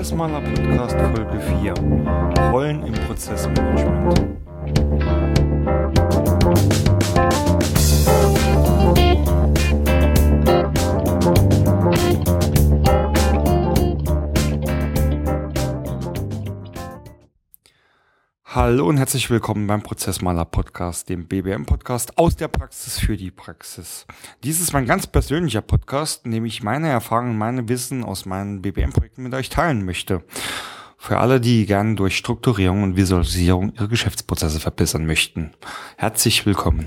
Prozessmaler Podcast Folge 4. Rollen im Prozessmanagement. Hallo und herzlich willkommen beim Prozessmaler Podcast, dem BBM Podcast aus der Praxis für die Praxis. Dies ist mein ganz persönlicher Podcast, in dem ich meine Erfahrungen, meine Wissen aus meinen BBM-Projekten mit euch teilen möchte. Für alle, die gerne durch Strukturierung und Visualisierung ihre Geschäftsprozesse verbessern möchten. Herzlich willkommen.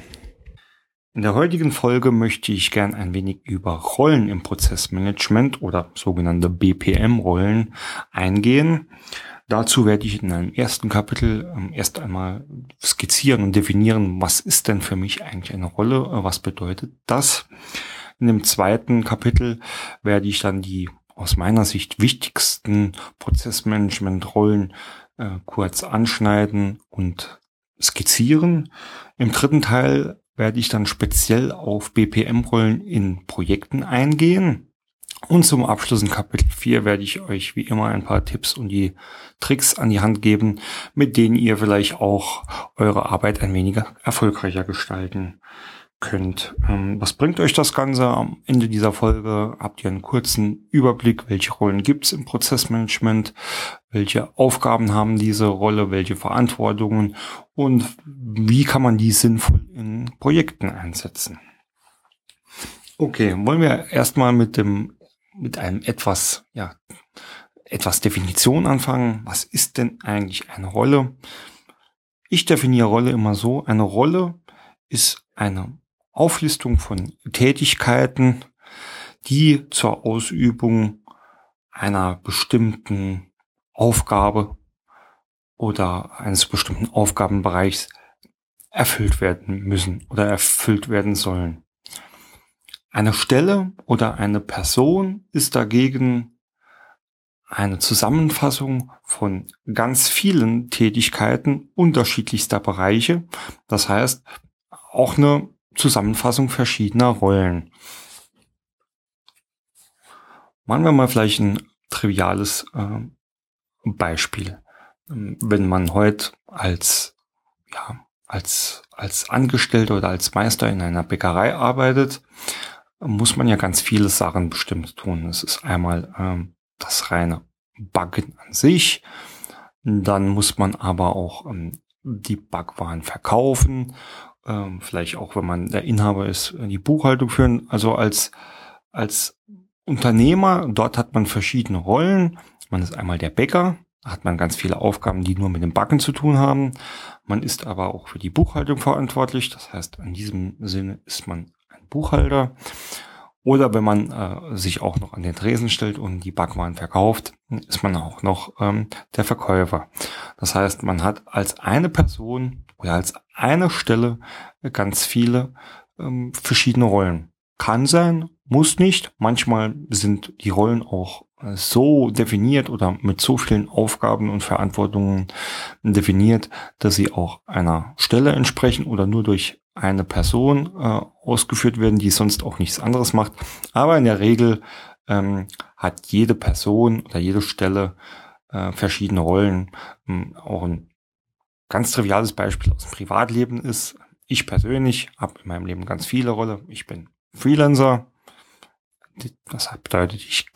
In der heutigen Folge möchte ich gern ein wenig über Rollen im Prozessmanagement oder sogenannte BPM-Rollen eingehen. Dazu werde ich in einem ersten Kapitel ähm, erst einmal skizzieren und definieren, was ist denn für mich eigentlich eine Rolle, äh, was bedeutet das. In dem zweiten Kapitel werde ich dann die aus meiner Sicht wichtigsten Prozessmanagement-Rollen äh, kurz anschneiden und skizzieren. Im dritten Teil werde ich dann speziell auf BPM-Rollen in Projekten eingehen. Und zum Abschluss in Kapitel 4 werde ich euch wie immer ein paar Tipps und die Tricks an die Hand geben, mit denen ihr vielleicht auch eure Arbeit ein wenig erfolgreicher gestalten könnt. Ähm, was bringt euch das Ganze? Am Ende dieser Folge habt ihr einen kurzen Überblick, welche Rollen gibt es im Prozessmanagement, welche Aufgaben haben diese Rolle, welche Verantwortungen und wie kann man die sinnvoll in Projekten einsetzen. Okay, wollen wir erstmal mit dem mit einem etwas, ja, etwas Definition anfangen. Was ist denn eigentlich eine Rolle? Ich definiere Rolle immer so. Eine Rolle ist eine Auflistung von Tätigkeiten, die zur Ausübung einer bestimmten Aufgabe oder eines bestimmten Aufgabenbereichs erfüllt werden müssen oder erfüllt werden sollen. Eine Stelle oder eine Person ist dagegen eine Zusammenfassung von ganz vielen Tätigkeiten unterschiedlichster Bereiche. Das heißt, auch eine Zusammenfassung verschiedener Rollen. Machen wir mal vielleicht ein triviales äh, Beispiel. Wenn man heute als, ja, als, als Angestellter oder als Meister in einer Bäckerei arbeitet, muss man ja ganz viele Sachen bestimmt tun. Es ist einmal ähm, das reine Backen an sich. Dann muss man aber auch ähm, die Backwaren verkaufen. Ähm, vielleicht auch, wenn man der Inhaber ist, die Buchhaltung führen. Also als, als Unternehmer, dort hat man verschiedene Rollen. Man ist einmal der Bäcker, hat man ganz viele Aufgaben, die nur mit dem Backen zu tun haben. Man ist aber auch für die Buchhaltung verantwortlich. Das heißt, in diesem Sinne ist man Buchhalter. Oder wenn man äh, sich auch noch an den Tresen stellt und die Backwaren verkauft, ist man auch noch ähm, der Verkäufer. Das heißt, man hat als eine Person oder als eine Stelle ganz viele ähm, verschiedene Rollen. Kann sein, muss nicht. Manchmal sind die Rollen auch äh, so definiert oder mit so vielen Aufgaben und Verantwortungen definiert, dass sie auch einer Stelle entsprechen oder nur durch eine Person äh, ausgeführt werden, die sonst auch nichts anderes macht. Aber in der Regel ähm, hat jede Person oder jede Stelle äh, verschiedene Rollen. Ähm, auch ein ganz triviales Beispiel aus dem Privatleben ist, ich persönlich habe in meinem Leben ganz viele Rollen. Ich bin Freelancer. Das bedeutet, ich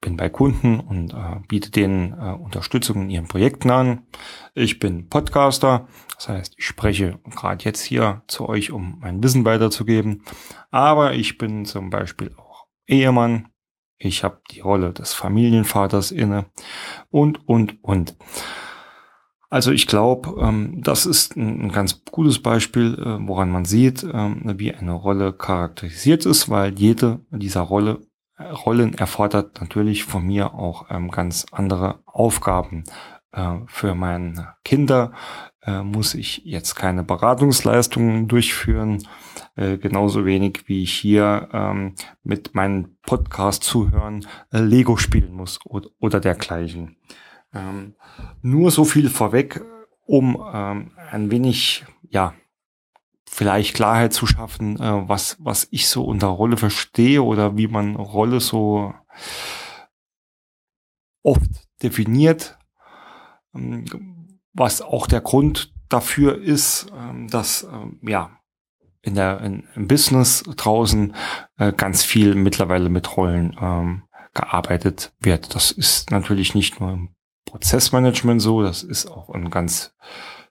bin bei Kunden und äh, biete denen äh, Unterstützung in ihren Projekten an. Ich bin Podcaster, das heißt, ich spreche gerade jetzt hier zu euch, um mein Wissen weiterzugeben. Aber ich bin zum Beispiel auch Ehemann. Ich habe die Rolle des Familienvaters inne und, und, und. Also ich glaube, ähm, das ist ein, ein, ganz gutes Beispiel, äh, woran man sieht, ähm, wie eine Rolle charakterisiert ist, weil jede dieser Rolle Rollen erfordert natürlich von mir auch ähm, ganz andere Aufgaben. Äh, für meine Kinder äh, muss ich jetzt keine Beratungsleistungen durchführen, äh, genauso wenig wie ich hier ähm, mit meinen Podcast-Zuhörern äh, Lego spielen muss oder, oder dergleichen. Ähm, nur so viel vorweg, um ähm, ein wenig, ja, vielleicht Klarheit zu schaffen, äh, was, was ich so unter Rolle verstehe oder wie man Rolle so oft definiert, ähm, was auch der Grund dafür ist, ähm, dass ähm, ja in der in, im Business draußen äh, ganz viel mittlerweile mit Rollen ähm, gearbeitet wird. Das ist natürlich nicht nur im Prozessmanagement so, das ist auch in ganz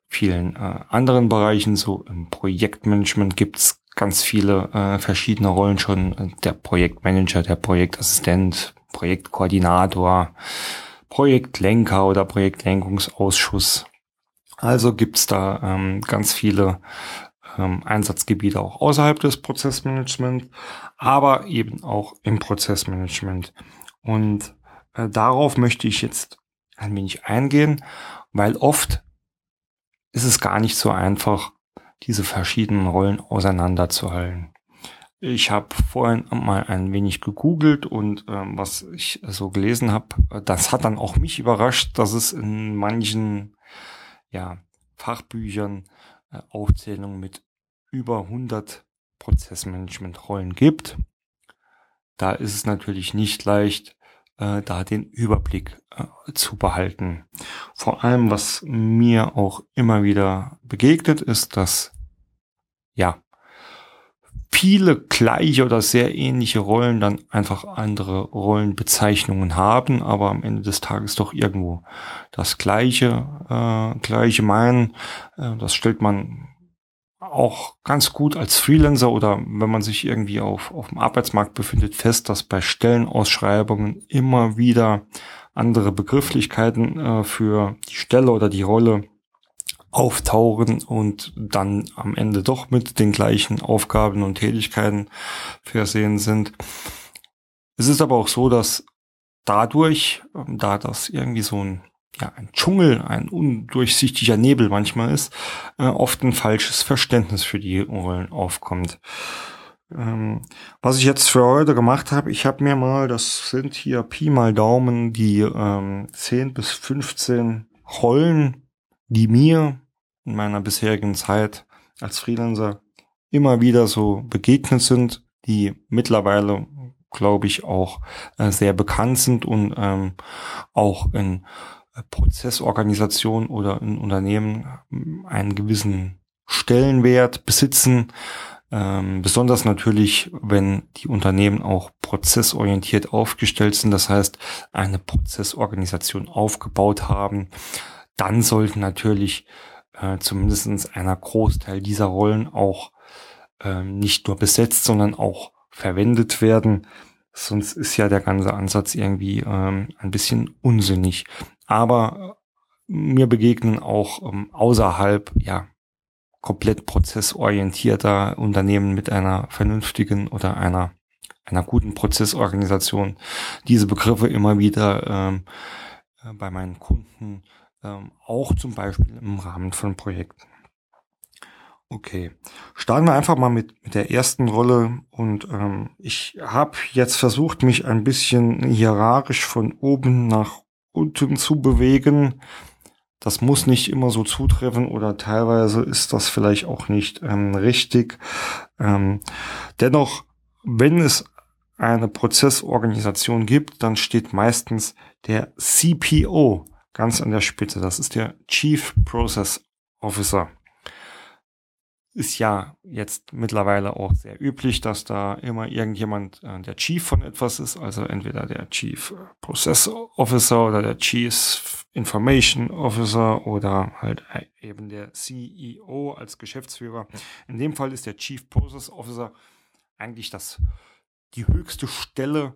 vielen äh, anderen Bereichen so. Im Projektmanagement gibt's ganz viele äh, verschiedene Rollen schon. Der Projektmanager, der Projektassistent, Projektkoordinator, Projektlenker oder Projektlenkungsausschuss. Also gibt's da ähm, ganz viele ähm, Einsatzgebiete auch außerhalb des Prozessmanagements, aber eben auch im Prozessmanagement. Und äh, darauf möchte ich jetzt ein wenig eingehen, weil oft ist es gar nicht so einfach, diese verschiedenen Rollen auseinanderzuhalten. Ich habe vorhin mal ein wenig gegoogelt und ähm, was ich so gelesen habe, das hat dann auch mich überrascht, dass es in manchen ja, Fachbüchern äh, Aufzählungen mit über 100 Prozessmanagement-Rollen gibt. Da ist es natürlich nicht leicht, äh, da den Überblick zu behalten. Vor allem, was mir auch immer wieder begegnet, ist, dass ja viele gleiche oder sehr ähnliche Rollen dann einfach andere Rollenbezeichnungen haben, aber am Ende des Tages doch irgendwo das gleiche, äh, gleiche meinen. Äh, das stellt man auch ganz gut als Freelancer oder wenn man sich irgendwie auf, auf dem Arbeitsmarkt befindet, fest, dass bei Stellenausschreibungen immer wieder andere Begrifflichkeiten äh, für die Stelle oder die Rolle auftauchen und dann am Ende doch mit den gleichen Aufgaben und Tätigkeiten versehen sind. Es ist aber auch so, dass dadurch, ähm, da das irgendwie so ein ja, ein Dschungel, ein undurchsichtiger Nebel manchmal ist, äh, oft ein falsches Verständnis für die Rollen aufkommt. Ähm, was ich jetzt für heute gemacht habe, ich habe mir mal, das sind hier Pi mal Daumen, die ähm, 10 bis 15 Rollen die mir in meiner bisherigen Zeit als Freelancer immer wieder so begegnet sind, die mittlerweile, glaube ich, auch äh, sehr bekannt sind und ähm, auch in Prozessorganisationen oder in Unternehmen äh, einen gewissen Stellenwert besitzen. Ähm, besonders natürlich, wenn die Unternehmen auch prozessorientiert aufgestellt sind, das heißt eine Prozessorganisation aufgebaut haben, dann sollten natürlich äh, zumindest einer Großteil dieser Rollen auch äh, nicht nur besetzt, sondern auch verwendet werden. Sonst ist ja der ganze Ansatz irgendwie ähm, ein bisschen unsinnig. Aber äh, mir begegnen auch ähm, außerhalb, ja, komplett prozessorientierter Unternehmen mit einer vernünftigen oder einer einer guten Prozessorganisation diese Begriffe immer wieder ähm, äh, bei meinen Kunden ähm, auch zum Beispiel im Rahmen von Projekten. Okay, starten wir einfach mal mit, mit der ersten Rolle und ähm, ich habe jetzt versucht, mich ein bisschen hierarchisch von oben nach unten zu bewegen. Das muss nicht immer so zutreffen oder teilweise ist das vielleicht auch nicht ähm, richtig. Ähm, dennoch, wenn es eine Prozessorganisation gibt, dann steht meistens der CPO ganz an der Spitze. Das ist der Chief Process Officer. Ist ja jetzt mittlerweile auch sehr üblich, dass da immer irgendjemand äh, der Chief von etwas ist, also entweder der Chief Process Officer oder der Chief Information Officer oder halt eben der CEO als Geschäftsführer. In dem Fall ist der Chief Process Officer eigentlich das die höchste Stelle,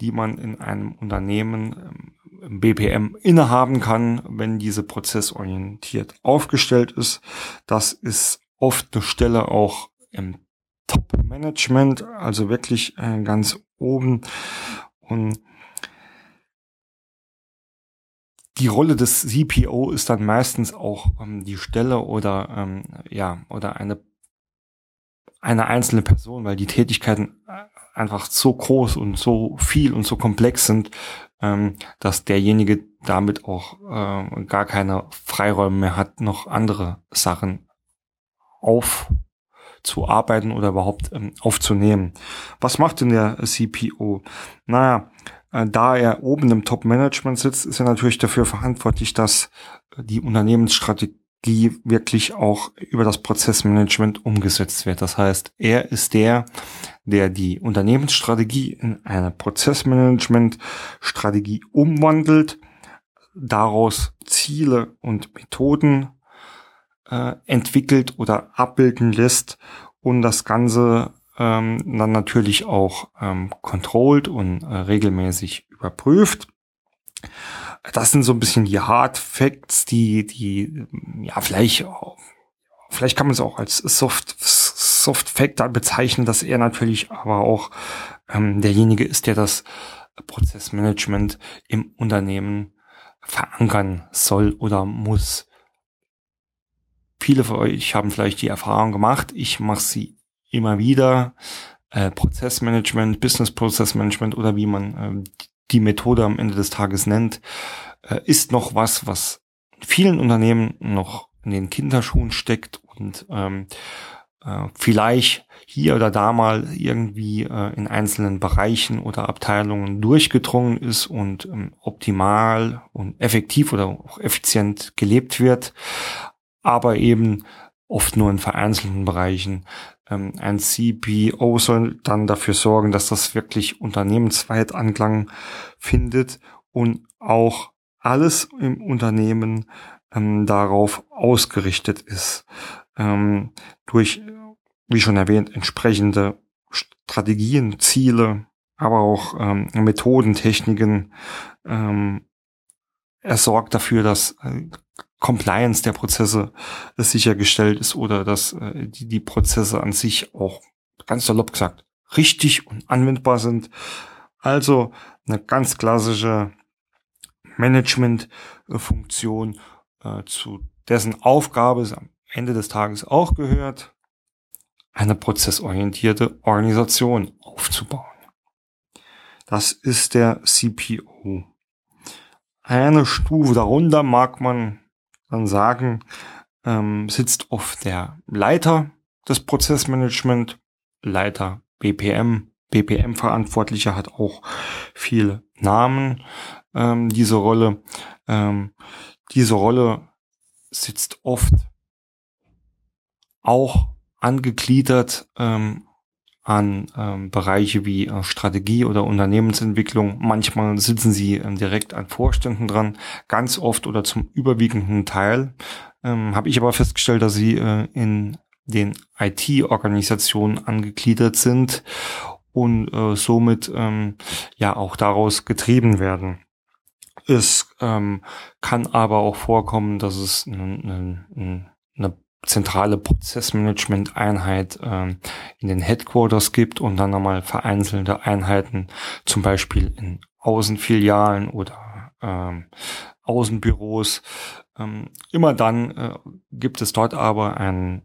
die man in einem Unternehmen ähm, BPM innehaben kann, wenn diese prozessorientiert aufgestellt ist. Das ist oft eine Stelle auch im Top-Management, also wirklich äh, ganz oben. Und die Rolle des CPO ist dann meistens auch ähm, die Stelle oder ähm, ja oder eine eine einzelne Person, weil die Tätigkeiten äh, einfach so groß und so viel und so komplex sind, ähm, dass derjenige damit auch äh, gar keine Freiräume mehr hat, noch andere Sachen aufzuarbeiten oder überhaupt ähm, aufzunehmen. Was macht denn der CPO? Naja, äh, da er oben im Top-Management sitzt, ist er natürlich dafür verantwortlich, dass die Unternehmensstrategie wirklich auch über das Prozessmanagement umgesetzt wird. Das heißt, er ist der, der die Unternehmensstrategie in eine Prozessmanagement-Strategie umwandelt, daraus Ziele und Methoden äh, entwickelt oder abbilden lässt und das Ganze ähm, dann natürlich auch ähm, controlled und äh, regelmäßig überprüft. Das sind so ein bisschen die Hard Facts, die, die, ja, vielleicht, vielleicht kann man es auch als Soft, Soft Fact bezeichnen, dass er natürlich aber auch ähm, derjenige ist, der das Prozessmanagement im Unternehmen verankern soll oder muss. Viele von euch haben vielleicht die Erfahrung gemacht, ich mache sie immer wieder. Äh, Prozessmanagement, Business Process Management oder wie man äh, die Methode am Ende des Tages nennt, äh, ist noch was, was vielen Unternehmen noch in den Kinderschuhen steckt und ähm, äh, vielleicht hier oder da mal irgendwie äh, in einzelnen Bereichen oder Abteilungen durchgedrungen ist und ähm, optimal und effektiv oder auch effizient gelebt wird, aber eben oft nur in vereinzelten Bereichen. Ähm, ein CPO soll dann dafür sorgen, dass das wirklich unternehmensweit Anklang findet und auch alles im Unternehmen ähm, darauf ausgerichtet ist. Ähm, durch, wie schon erwähnt, entsprechende Strategien, Ziele, aber auch ähm, Methoden, Techniken. Ähm, er sorgt dafür, dass äh, Compliance der Prozesse sichergestellt ist oder dass äh, die, die Prozesse an sich auch ganz salopp gesagt richtig und anwendbar sind. Also eine ganz klassische Management-Funktion, äh, zu dessen Aufgabe es am Ende des Tages auch gehört, eine prozessorientierte Organisation aufzubauen. Das ist der CPO. Eine Stufe darunter mag man dann sagen, ähm, sitzt oft der Leiter des Prozessmanagement, Leiter BPM, BPM-Verantwortlicher hat auch viele Namen, ähm, diese Rolle. Ähm, diese Rolle sitzt oft auch angegliedert ähm, an ähm, Bereiche wie äh, Strategie oder Unternehmensentwicklung. Manchmal sitzen sie ähm, direkt an Vorständen dran, ganz oft oder zum überwiegenden Teil. Ähm, Habe ich aber festgestellt, dass sie äh, in den IT-Organisationen angegliedert sind und äh, somit ähm, ja auch daraus getrieben werden. Es ähm, kann aber auch vorkommen, dass es eine, eine, zentrale Prozessmanagement-Einheit ähm, in den Headquarters gibt und dann nochmal vereinzelte Einheiten, zum Beispiel in Außenfilialen oder ähm, Außenbüros. Ähm, immer dann äh, gibt es dort aber einen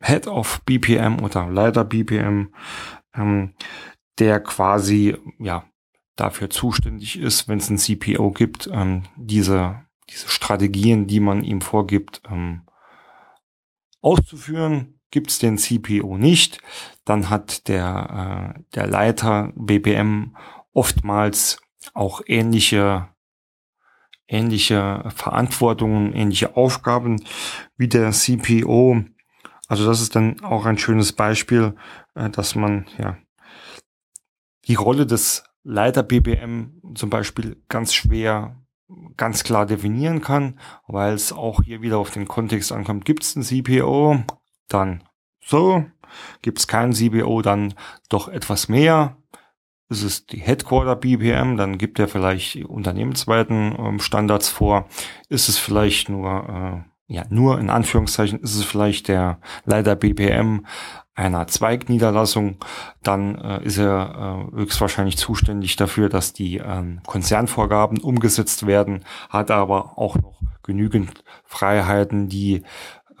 Head of BPM oder Leiter BPM, ähm, der quasi ja dafür zuständig ist, wenn es ein CPO gibt, ähm, diese diese Strategien, die man ihm vorgibt, ähm, auszuführen. Gibt es den CPO nicht, dann hat der, äh, der Leiter BPM oftmals auch ähnliche ähnliche Verantwortungen, ähnliche Aufgaben wie der CPO. Also das ist dann auch ein schönes Beispiel, äh, dass man ja die Rolle des Leiter BPM zum Beispiel ganz schwer ganz klar definieren kann, weil es auch hier wieder auf den Kontext ankommt. Gibt es ein CPO, dann so. Gibt es keinen CPO, dann doch etwas mehr. Ist es die Headquarter BPM, dann gibt er vielleicht unternehmensweiten ähm, Standards vor. Ist es vielleicht nur, äh, ja, nur in Anführungszeichen, ist es vielleicht der Leiter BPM einer Zweigniederlassung, dann äh, ist er äh, höchstwahrscheinlich zuständig dafür, dass die ähm, Konzernvorgaben umgesetzt werden, hat aber auch noch genügend Freiheiten, die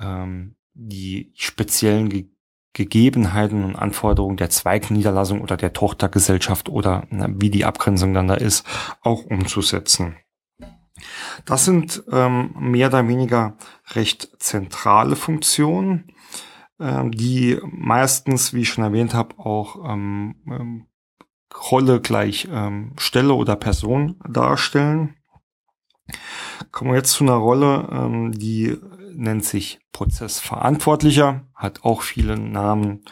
ähm, die speziellen Ge Gegebenheiten und Anforderungen der Zweigniederlassung oder der Tochtergesellschaft oder na, wie die Abgrenzung dann da ist, auch umzusetzen. Das sind ähm, mehr oder weniger recht zentrale Funktionen die meistens, wie ich schon erwähnt habe, auch ähm, ähm, Rolle gleich ähm, Stelle oder Person darstellen. Kommen wir jetzt zu einer Rolle, ähm, die nennt sich Prozessverantwortlicher, hat auch viele Namen.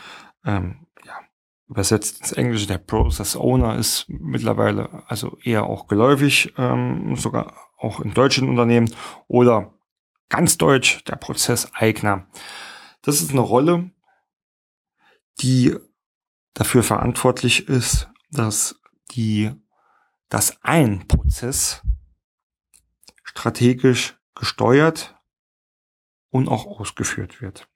Ähm, ja, übersetzt ins Englische der Process Owner ist mittlerweile also eher auch geläufig, ähm, sogar auch in deutschen Unternehmen oder ganz deutsch der Prozesseigner. Das ist eine Rolle, die dafür verantwortlich ist, dass die, dass ein Prozess strategisch gesteuert und auch ausgeführt wird.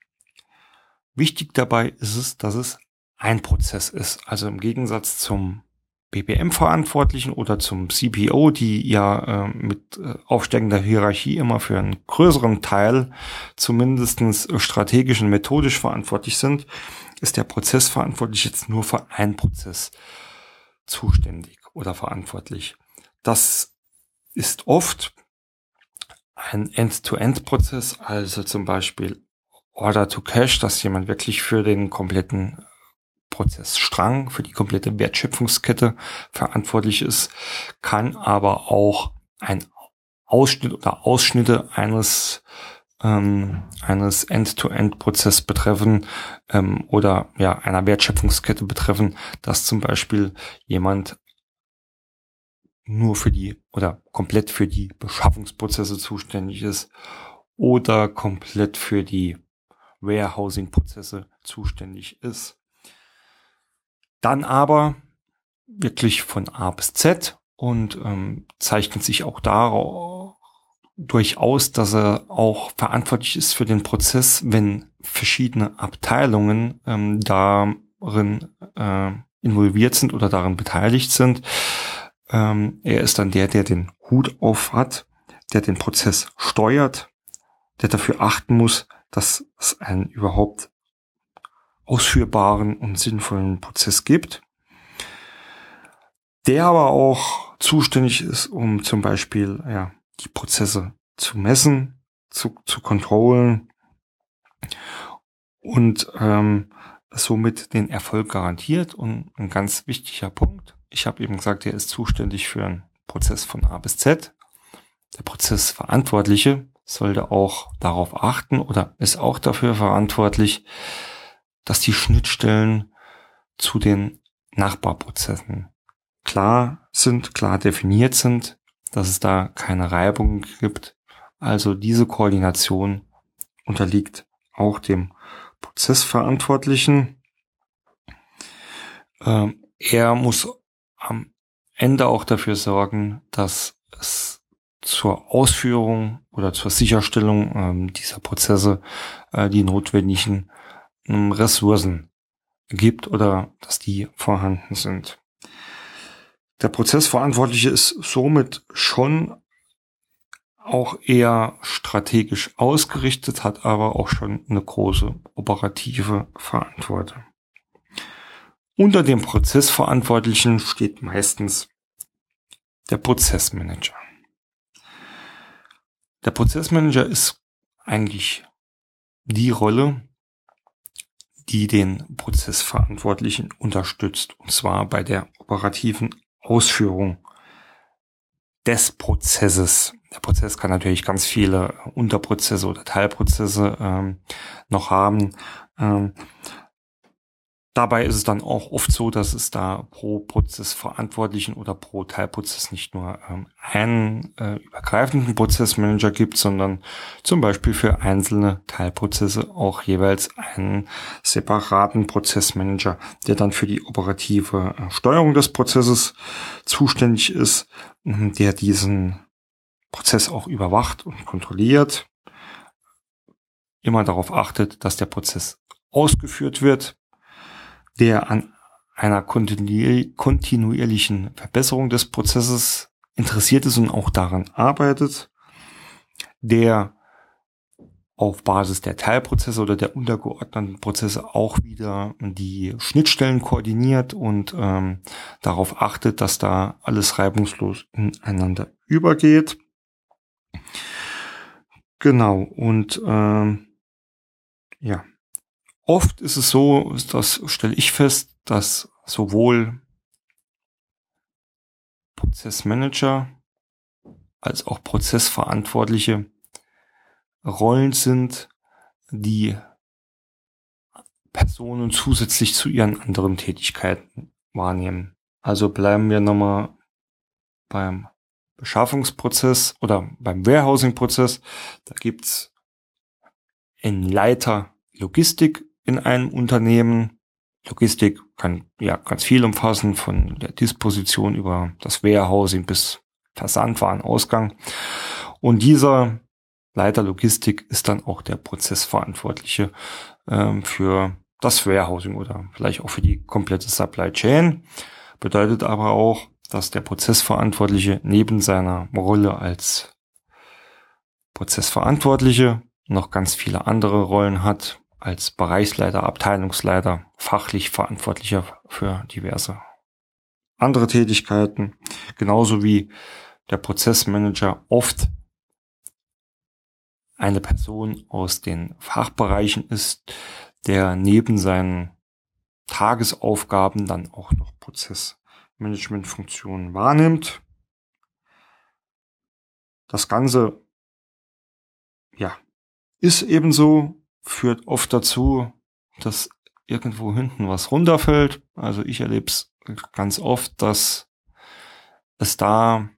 Wichtig dabei ist es, dass es ein Prozess ist. Also im Gegensatz zum BPM-Verantwortlichen oder zum CPO, die ja äh, mit äh, aufsteigender Hierarchie immer für einen größeren Teil zumindestens strategisch und methodisch verantwortlich sind, ist der Prozessverantwortlich jetzt nur für einen Prozess zuständig oder verantwortlich. Das ist oft ein End-to-End-Prozess, also zum Beispiel Order to Cash, dass jemand wirklich für den kompletten Prozessstrang, für die komplette Wertschöpfungskette verantwortlich ist, kann aber auch ein Ausschnitt oder Ausschnitte eines ähm, eines End-to-End-Prozess betreffen ähm, oder ja einer Wertschöpfungskette betreffen, dass zum Beispiel jemand nur für die oder komplett für die Beschaffungsprozesse zuständig ist oder komplett für die Warehousing-Prozesse zuständig ist. Dann aber wirklich von A bis Z und ähm, zeichnet sich auch daraus durchaus, dass er auch verantwortlich ist für den Prozess, wenn verschiedene Abteilungen ähm, darin äh, involviert sind oder darin beteiligt sind. Ähm, er ist dann der, der den Hut auf hat, der den Prozess steuert, der dafür achten muss, dass es einen überhaupt ausführbaren und sinnvollen Prozess gibt, der aber auch zuständig ist, um zum Beispiel ja, die Prozesse zu messen, zu, zu kontrollen und ähm, somit den Erfolg garantiert. Und ein ganz wichtiger Punkt, ich habe eben gesagt, er ist zuständig für einen Prozess von A bis Z. Der Prozessverantwortliche sollte auch darauf achten oder ist auch dafür verantwortlich, dass die Schnittstellen zu den Nachbarprozessen klar sind, klar definiert sind, dass es da keine Reibung gibt. Also diese Koordination unterliegt auch dem Prozessverantwortlichen. Ähm, er muss am Ende auch dafür sorgen, dass es zur Ausführung oder zur Sicherstellung ähm, dieser Prozesse äh, die notwendigen Ressourcen gibt oder dass die vorhanden sind. Der Prozessverantwortliche ist somit schon auch eher strategisch ausgerichtet, hat aber auch schon eine große operative Verantwortung. Unter dem Prozessverantwortlichen steht meistens der Prozessmanager. Der Prozessmanager ist eigentlich die Rolle, die den Prozessverantwortlichen unterstützt, und zwar bei der operativen Ausführung des Prozesses. Der Prozess kann natürlich ganz viele Unterprozesse oder Teilprozesse ähm, noch haben. Ähm, Dabei ist es dann auch oft so, dass es da pro Prozessverantwortlichen oder pro Teilprozess nicht nur ähm, einen äh, übergreifenden Prozessmanager gibt, sondern zum Beispiel für einzelne Teilprozesse auch jeweils einen separaten Prozessmanager, der dann für die operative äh, Steuerung des Prozesses zuständig ist, der diesen Prozess auch überwacht und kontrolliert, immer darauf achtet, dass der Prozess ausgeführt wird, der an einer kontinuierlichen Verbesserung des Prozesses interessiert ist und auch daran arbeitet, der auf Basis der Teilprozesse oder der untergeordneten Prozesse auch wieder die Schnittstellen koordiniert und ähm, darauf achtet, dass da alles reibungslos ineinander übergeht. Genau, und ähm, ja, Oft ist es so, das stelle ich fest, dass sowohl Prozessmanager als auch Prozessverantwortliche Rollen sind, die Personen zusätzlich zu ihren anderen Tätigkeiten wahrnehmen. Also bleiben wir nochmal beim Beschaffungsprozess oder beim Warehousing-Prozess. Da gibt's einen Leiter Logistik in einem Unternehmen. Logistik kann ja ganz viel umfassen, von der Disposition über das Warehousing bis Versandwarenausgang. Und dieser Leiter Logistik ist dann auch der Prozessverantwortliche ähm, für das Warehousing oder vielleicht auch für die komplette Supply Chain. Bedeutet aber auch, dass der Prozessverantwortliche neben seiner Rolle als Prozessverantwortliche noch ganz viele andere Rollen hat, als Bereichsleiter, Abteilungsleiter, fachlich Verantwortlicher für diverse andere Tätigkeiten, genauso wie der Prozessmanager oft eine Person aus den Fachbereichen ist, der neben seinen Tagesaufgaben dann auch noch Prozessmanagementfunktionen wahrnimmt. Das Ganze, ja, ist ebenso, führt oft dazu, dass irgendwo hinten was runterfällt. Also ich erlebe es ganz oft, dass es da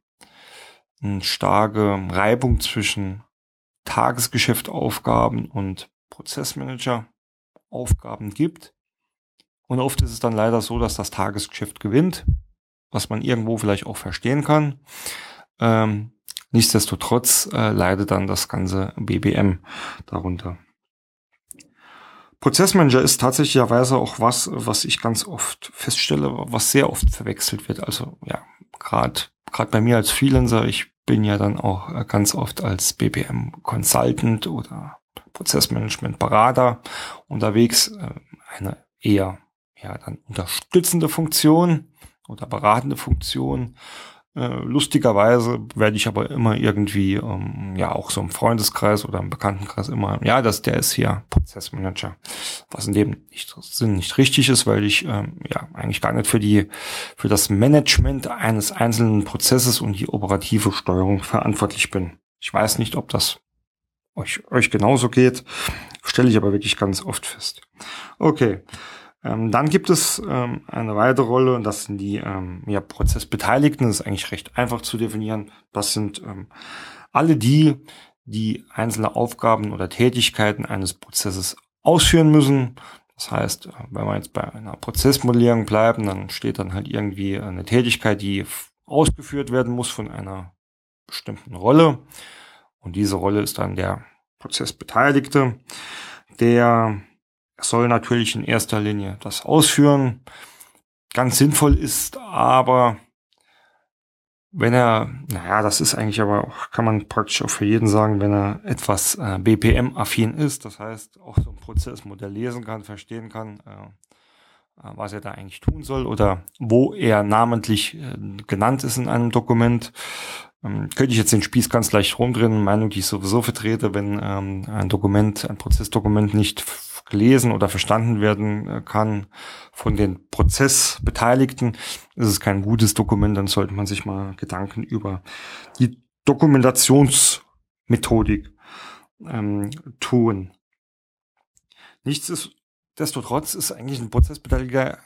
eine starke Reibung zwischen Tagesgeschäftaufgaben und Prozessmanager-Aufgaben gibt. Und oft ist es dann leider so, dass das Tagesgeschäft gewinnt, was man irgendwo vielleicht auch verstehen kann. Ähm, nichtsdestotrotz äh, leidet dann das ganze BBM darunter. Prozessmanager ist tatsächlicherweise auch was, was ich ganz oft feststelle, was sehr oft verwechselt wird. Also ja, gerade gerade bei mir als Freelancer, ich bin ja dann auch äh, ganz oft als BPM Consultant oder Prozessmanagement Berater unterwegs, äh, eine eher ja dann unterstützende Funktion oder beratende Funktion. Äh, lustigerweise werde ich aber immer irgendwie, ähm, ja, auch so im Freundeskreis oder im Bekanntenkreis immer, ja, das, der ist hier Prozessmanager. Was in dem nicht, Sinn nicht richtig ist, weil ich, ähm, ja, eigentlich gar nicht für die, für das Management eines einzelnen Prozesses und die operative Steuerung verantwortlich bin. Ich weiß nicht, ob das euch, euch genauso geht, stelle ich aber wirklich ganz oft fest. Okay. Ähm, dann gibt es ähm, eine weitere Rolle und das sind die ähm, ja, Prozessbeteiligten. Das ist eigentlich recht einfach zu definieren. Das sind ähm, alle die, die einzelne Aufgaben oder Tätigkeiten eines Prozesses ausführen müssen. Das heißt, äh, wenn wir jetzt bei einer Prozessmodellierung bleiben, dann steht dann halt irgendwie eine Tätigkeit, die ausgeführt werden muss von einer bestimmten Rolle. Und diese Rolle ist dann der Prozessbeteiligte, der soll natürlich in erster Linie das ausführen. Ganz sinnvoll ist aber, wenn er, naja, das ist eigentlich aber auch, kann man praktisch auch für jeden sagen, wenn er etwas äh, BPM-affin ist, das heißt auch so ein Prozessmodell lesen kann, verstehen kann, äh, äh, was er da eigentlich tun soll oder wo er namentlich äh, genannt ist in einem Dokument. Ähm, könnte ich jetzt den Spieß ganz leicht rumdrehen, Meinung, die ich sowieso vertrete, wenn ähm, ein Dokument, ein Prozessdokument nicht gelesen oder verstanden werden äh, kann von den Prozessbeteiligten, ist es kein gutes Dokument, dann sollte man sich mal Gedanken über die Dokumentationsmethodik ähm, tun. Nichtsdestotrotz ist eigentlich ein Prozessbeteiligter äh,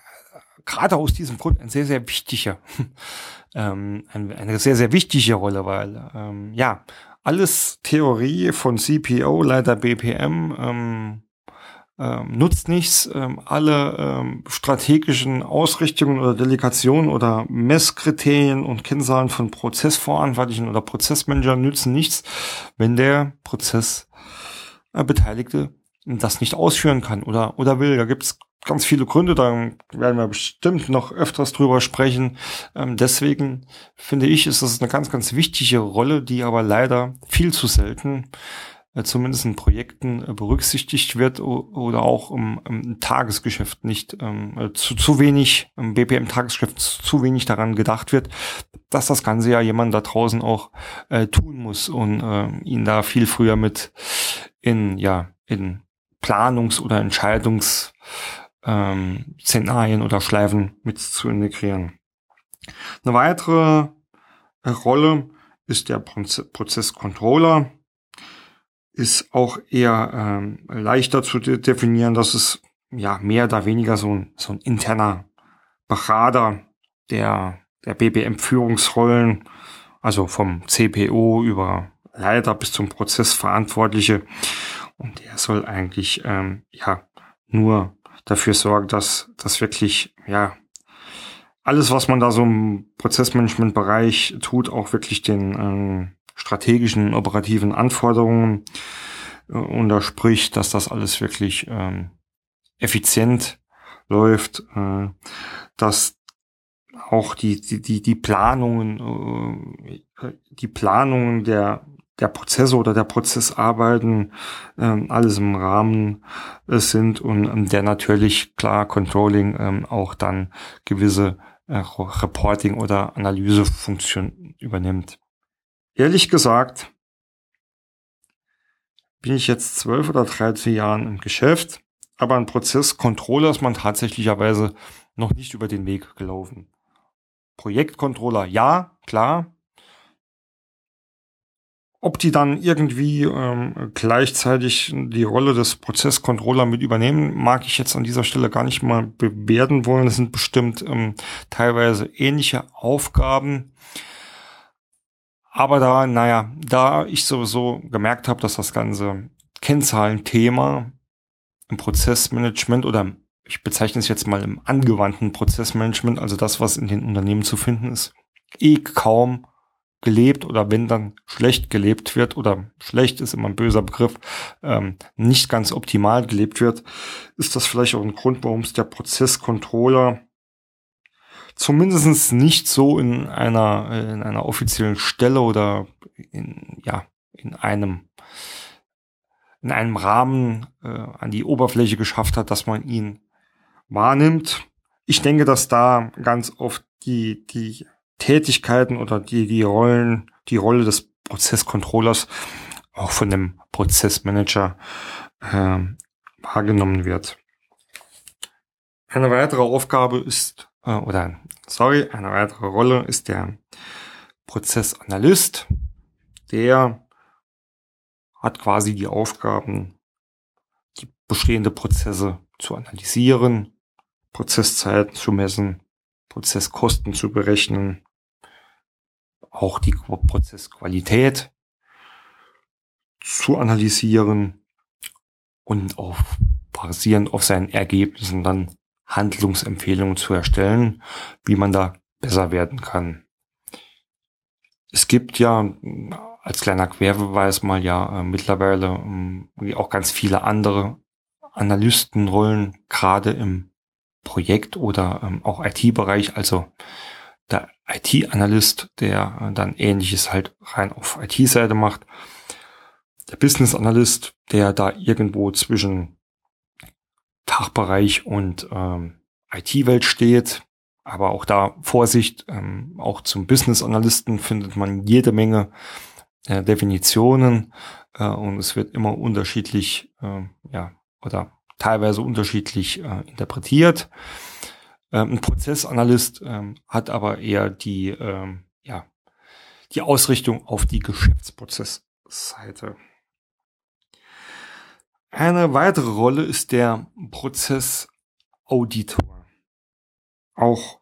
gerade aus diesem Grund ein sehr, sehr wichtiger, ähm, eine sehr, sehr wichtige Rolle, weil ähm, ja, alles Theorie von CPO, Leiter BPM, ähm, ähm, nutzt nichts. Ähm, alle ähm, strategischen Ausrichtungen oder Delegationen oder Messkriterien und Kennzahlen von Prozessverantwortlichen oder Prozessmanager nützen nichts, wenn der Prozessbeteiligte äh, das nicht ausführen kann oder, oder will. Da gibt's ganz viele Gründe, da werden wir bestimmt noch öfters drüber sprechen. Ähm, deswegen finde ich, ist das eine ganz, ganz wichtige Rolle, die aber leider viel zu selten zumindest in Projekten äh, berücksichtigt wird oder auch im, im Tagesgeschäft nicht ähm, äh, zu, zu wenig, im BPM-Tagesgeschäft zu wenig daran gedacht wird, dass das Ganze ja jemand da draußen auch äh, tun muss und äh, ihn da viel früher mit in, ja, in Planungs- oder Entscheidungsszenarien ähm, oder Schleifen mit zu integrieren. Eine weitere Rolle ist der Prozesscontroller. Ist auch eher ähm, leichter zu de definieren. Das ist ja mehr oder weniger so ein, so ein interner Berater der, der BBM-Führungsrollen, also vom CPO über Leiter bis zum Prozessverantwortliche. Und der soll eigentlich ähm, ja nur dafür sorgen, dass das wirklich ja alles, was man da so im Prozessmanagement-Bereich tut, auch wirklich den ähm, strategischen, operativen Anforderungen äh, unterspricht, dass das alles wirklich ähm, effizient läuft, äh, dass auch die, die, die, die Planungen, äh, die Planungen der, der Prozesse oder der Prozessarbeiten ähm, alles im Rahmen äh, sind und ähm, der natürlich klar Controlling ähm, auch dann gewisse äh, Reporting oder Analysefunktion übernimmt. Ehrlich gesagt bin ich jetzt zwölf oder dreizehn Jahren im Geschäft, aber ein Prozesscontroller ist man tatsächlicherweise noch nicht über den Weg gelaufen. Projektcontroller, ja, klar. Ob die dann irgendwie ähm, gleichzeitig die Rolle des Prozesscontroller mit übernehmen, mag ich jetzt an dieser Stelle gar nicht mal bewerten wollen. Es sind bestimmt ähm, teilweise ähnliche Aufgaben. Aber da, naja, da ich sowieso gemerkt habe, dass das ganze Kennzahlenthema im Prozessmanagement oder ich bezeichne es jetzt mal im angewandten Prozessmanagement, also das, was in den Unternehmen zu finden ist, eh kaum gelebt oder wenn dann schlecht gelebt wird oder schlecht ist immer ein böser Begriff, ähm, nicht ganz optimal gelebt wird, ist das vielleicht auch ein Grund, warum es der Prozesscontroller zumindest nicht so in einer, in einer offiziellen Stelle oder in, ja, in einem in einem Rahmen äh, an die Oberfläche geschafft hat, dass man ihn wahrnimmt. Ich denke, dass da ganz oft die, die Tätigkeiten oder die, die Rollen, die Rolle des Prozesscontrollers auch von dem Prozessmanager äh, wahrgenommen wird. Eine weitere Aufgabe ist, äh, oder sorry, eine weitere Rolle ist der Prozessanalyst. Der hat quasi die Aufgaben, die bestehende Prozesse zu analysieren, Prozesszeiten zu messen, Prozesskosten zu berechnen, auch die Prozessqualität zu analysieren und auf, basierend auf seinen Ergebnissen dann Handlungsempfehlungen zu erstellen, wie man da besser werden kann. Es gibt ja als kleiner Querbeweis mal ja äh, mittlerweile äh, auch ganz viele andere Analystenrollen, gerade im Projekt- oder ähm, auch IT-Bereich, also der IT-Analyst, der äh, dann ähnliches halt rein auf IT-Seite macht. Der Business-Analyst, der da irgendwo zwischen Fachbereich und ähm, IT-Welt steht. Aber auch da Vorsicht, ähm, auch zum Business-Analysten findet man jede Menge äh, Definitionen äh, und es wird immer unterschiedlich, äh, ja, oder teilweise unterschiedlich äh, interpretiert. Ähm, ein Prozessanalyst ähm, hat aber eher die, ähm, ja, die Ausrichtung auf die Geschäftsprozessseite. Eine weitere Rolle ist der Prozessauditor. Auch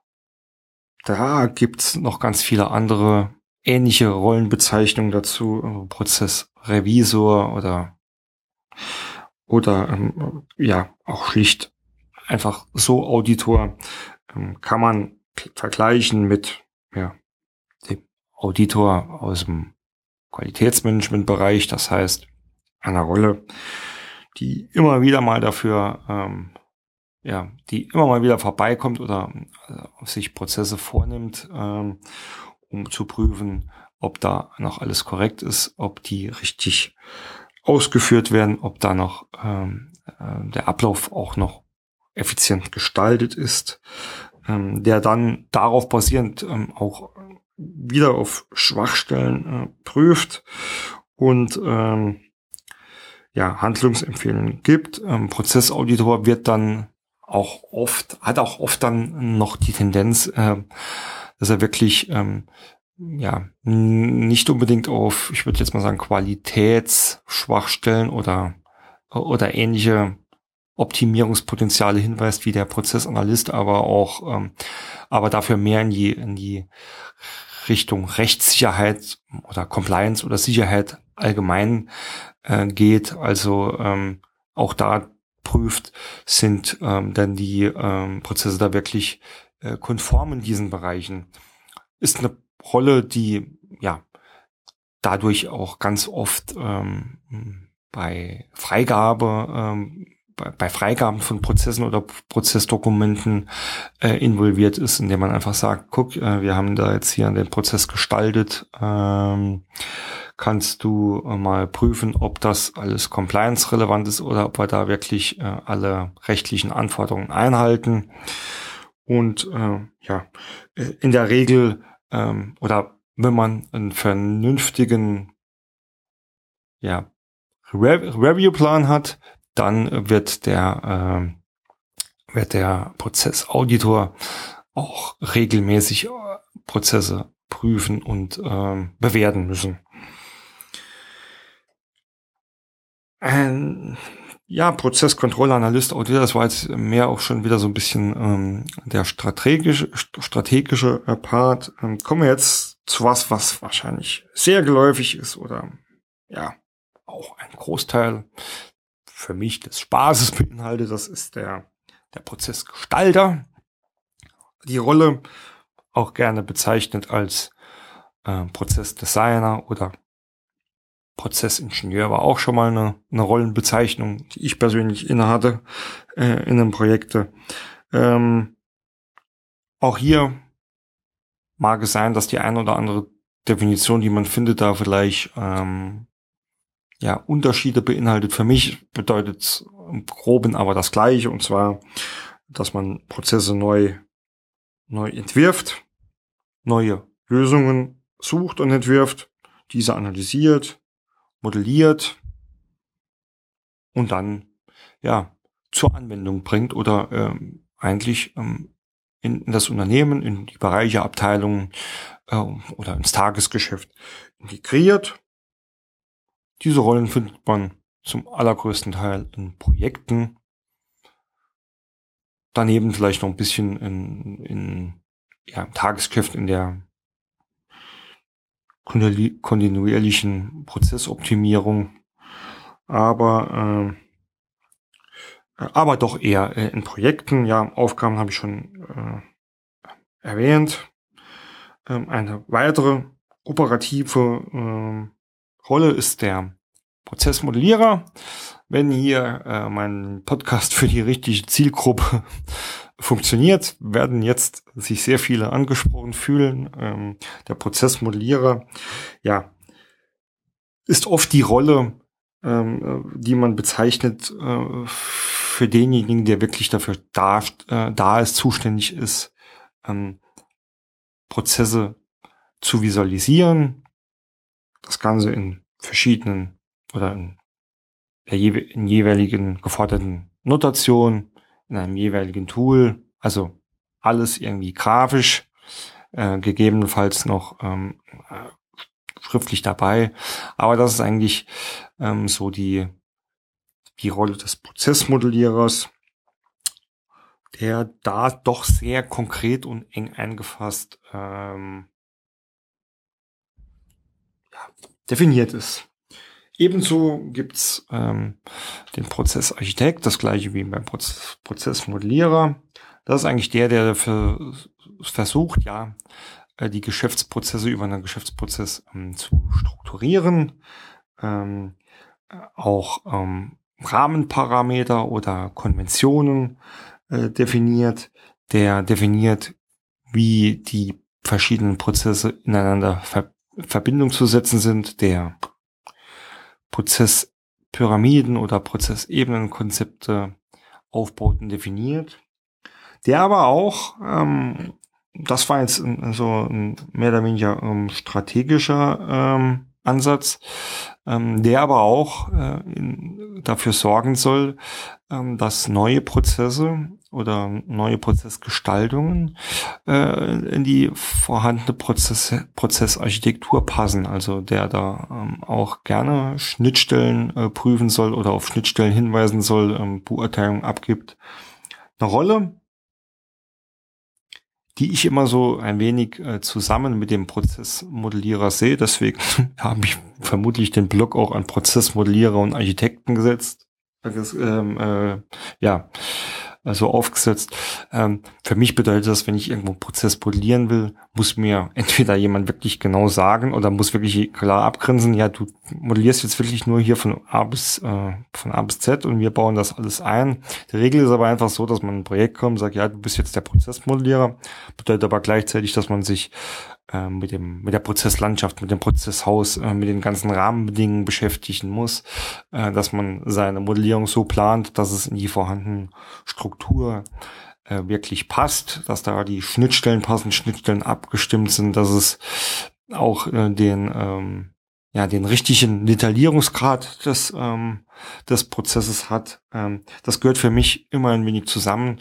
da gibt's noch ganz viele andere ähnliche Rollenbezeichnungen dazu. Prozessrevisor oder oder ähm, ja auch schlicht einfach so Auditor ähm, kann man vergleichen mit ja, dem Auditor aus dem Qualitätsmanagementbereich, das heißt einer Rolle, die immer wieder mal dafür ähm, ja, die immer mal wieder vorbeikommt oder äh, sich Prozesse vornimmt, ähm, um zu prüfen, ob da noch alles korrekt ist, ob die richtig ausgeführt werden, ob da noch ähm, äh, der Ablauf auch noch effizient gestaltet ist, ähm, der dann darauf basierend ähm, auch wieder auf Schwachstellen äh, prüft und ähm, ja, Handlungsempfehlungen gibt. Ähm, Prozessauditor wird dann auch oft, hat auch oft dann noch die Tendenz, äh, dass er wirklich ähm, ja, nicht unbedingt auf, ich würde jetzt mal sagen, Qualitätsschwachstellen oder, oder ähnliche Optimierungspotenziale hinweist wie der Prozessanalyst, aber auch, ähm, aber dafür mehr in die, in die Richtung Rechtssicherheit oder Compliance oder Sicherheit allgemein äh, geht. Also ähm, auch da prüft, sind ähm, dann die ähm, Prozesse da wirklich äh, konform in diesen Bereichen. Ist eine Rolle, die ja dadurch auch ganz oft ähm, bei Freigabe ähm, bei Freigaben von Prozessen oder Prozessdokumenten äh, involviert ist, indem man einfach sagt, guck, äh, wir haben da jetzt hier den Prozess gestaltet, ähm, kannst du äh, mal prüfen, ob das alles compliance-relevant ist oder ob wir da wirklich äh, alle rechtlichen Anforderungen einhalten. Und äh, ja, äh, in der Regel ähm, oder wenn man einen vernünftigen ja, Re Review-Plan hat, dann wird der, äh, wird der Prozessauditor auch regelmäßig äh, Prozesse prüfen und äh, bewerten müssen. Ein ja, Prozesskontrollanalyst, Auditor, das war jetzt mehr auch schon wieder so ein bisschen ähm, der strategische, strategische Part. Ähm, kommen wir jetzt zu was, was wahrscheinlich sehr geläufig ist oder ja, auch ein Großteil für mich des Spaßes beinhaltet. Das ist der, der Prozessgestalter. Die Rolle auch gerne bezeichnet als äh, Prozessdesigner oder Prozessingenieur war auch schon mal eine, eine Rollenbezeichnung, die ich persönlich innehatte äh, in den Projekten. Ähm, auch hier mag es sein, dass die ein oder andere Definition, die man findet, da vielleicht ähm, ja, Unterschiede beinhaltet. Für mich bedeutet es im Groben aber das Gleiche, und zwar, dass man Prozesse neu, neu entwirft, neue Lösungen sucht und entwirft, diese analysiert, modelliert und dann, ja, zur Anwendung bringt oder ähm, eigentlich ähm, in, in das Unternehmen, in die Bereiche, Abteilungen äh, oder ins Tagesgeschäft integriert diese Rollen findet man zum allergrößten Teil in Projekten. Daneben vielleicht noch ein bisschen in, in ja, im Tagesgeschäft in der kontinuierlichen Prozessoptimierung, aber äh, aber doch eher äh, in Projekten. Ja, Aufgaben habe ich schon äh, erwähnt. Ähm, eine weitere operative äh, Rolle ist der Prozessmodellierer. Wenn hier äh, mein Podcast für die richtige Zielgruppe funktioniert, werden jetzt sich sehr viele angesprochen fühlen. Ähm, der Prozessmodellierer, ja, ist oft die Rolle, ähm, die man bezeichnet äh, für denjenigen, der wirklich dafür da, äh, da ist, zuständig ist, ähm, Prozesse zu visualisieren, das Ganze in verschiedenen oder in der in jeweiligen geforderten Notation, in einem jeweiligen Tool, also alles irgendwie grafisch, äh, gegebenenfalls noch ähm, äh, schriftlich dabei. Aber das ist eigentlich ähm, so die, die Rolle des Prozessmodellierers, der da doch sehr konkret und eng eingefasst ähm, definiert ist. Ebenso gibt's ähm, den Prozessarchitekt, das gleiche wie beim Proz Prozessmodellierer. Das ist eigentlich der, der dafür versucht, ja, äh, die Geschäftsprozesse über einen Geschäftsprozess ähm, zu strukturieren, ähm, auch ähm, Rahmenparameter oder Konventionen äh, definiert, der definiert, wie die verschiedenen Prozesse ineinander ver Verbindung zu setzen sind, der Prozesspyramiden oder Prozessebenenkonzepte aufbaut und definiert, der aber auch, ähm, das war jetzt so ein mehr oder weniger ähm, strategischer ähm, Ansatz, ähm, der aber auch äh, in dafür sorgen soll, ähm, dass neue Prozesse oder neue Prozessgestaltungen äh, in die vorhandene Prozess, Prozessarchitektur passen. Also der da ähm, auch gerne Schnittstellen äh, prüfen soll oder auf Schnittstellen hinweisen soll, ähm, Beurteilung abgibt. Eine Rolle, die ich immer so ein wenig äh, zusammen mit dem Prozessmodellierer sehe. Deswegen habe ich vermutlich den Blog auch an Prozessmodellierer und Architekten gesetzt. Ähm, äh, ja, also aufgesetzt. Ähm, für mich bedeutet das, wenn ich irgendwo einen Prozess modellieren will, muss mir entweder jemand wirklich genau sagen oder muss wirklich klar abgrenzen, ja, du modellierst jetzt wirklich nur hier von A bis, äh, von A bis Z und wir bauen das alles ein. Die Regel ist aber einfach so, dass man ein Projekt kommt, sagt, ja, du bist jetzt der Prozessmodellierer, bedeutet aber gleichzeitig, dass man sich äh, mit dem mit der Prozesslandschaft, mit dem Prozesshaus, äh, mit den ganzen Rahmenbedingungen beschäftigen muss, äh, dass man seine Modellierung so plant, dass es in die vorhandene Struktur äh, wirklich passt, dass da die Schnittstellen passen, Schnittstellen abgestimmt sind, dass es auch äh, den ähm, ja den richtigen Detaillierungsgrad des ähm, des Prozesses hat. Ähm, das gehört für mich immer ein wenig zusammen.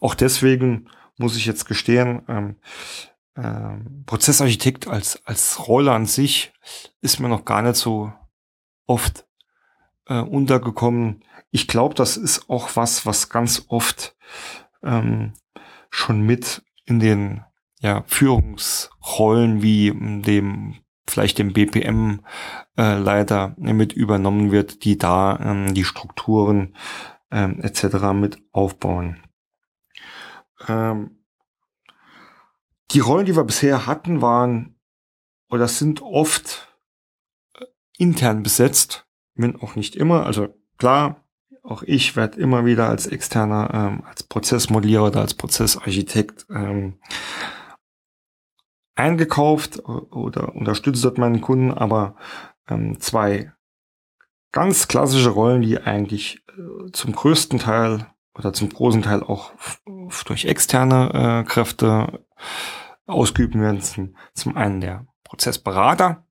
Auch deswegen muss ich jetzt gestehen, ähm, ähm, Prozessarchitekt als, als Rolle an sich ist mir noch gar nicht so oft äh, untergekommen. Ich glaube, das ist auch was, was ganz oft ähm, schon mit in den ja, Führungsrollen wie dem vielleicht dem BPM äh, mit übernommen wird, die da ähm, die Strukturen ähm, etc. mit aufbauen. Ähm, die Rollen, die wir bisher hatten, waren oder sind oft äh, intern besetzt, wenn auch nicht immer. Also klar, auch ich werde immer wieder als externer, ähm, als Prozessmodellierer oder als Prozessarchitekt ähm, eingekauft oder unterstützt dort meinen Kunden, aber ähm, zwei ganz klassische Rollen, die eigentlich äh, zum größten Teil oder zum großen Teil auch durch externe äh, Kräfte ausgeübt werden. Zum, einen der Prozessberater.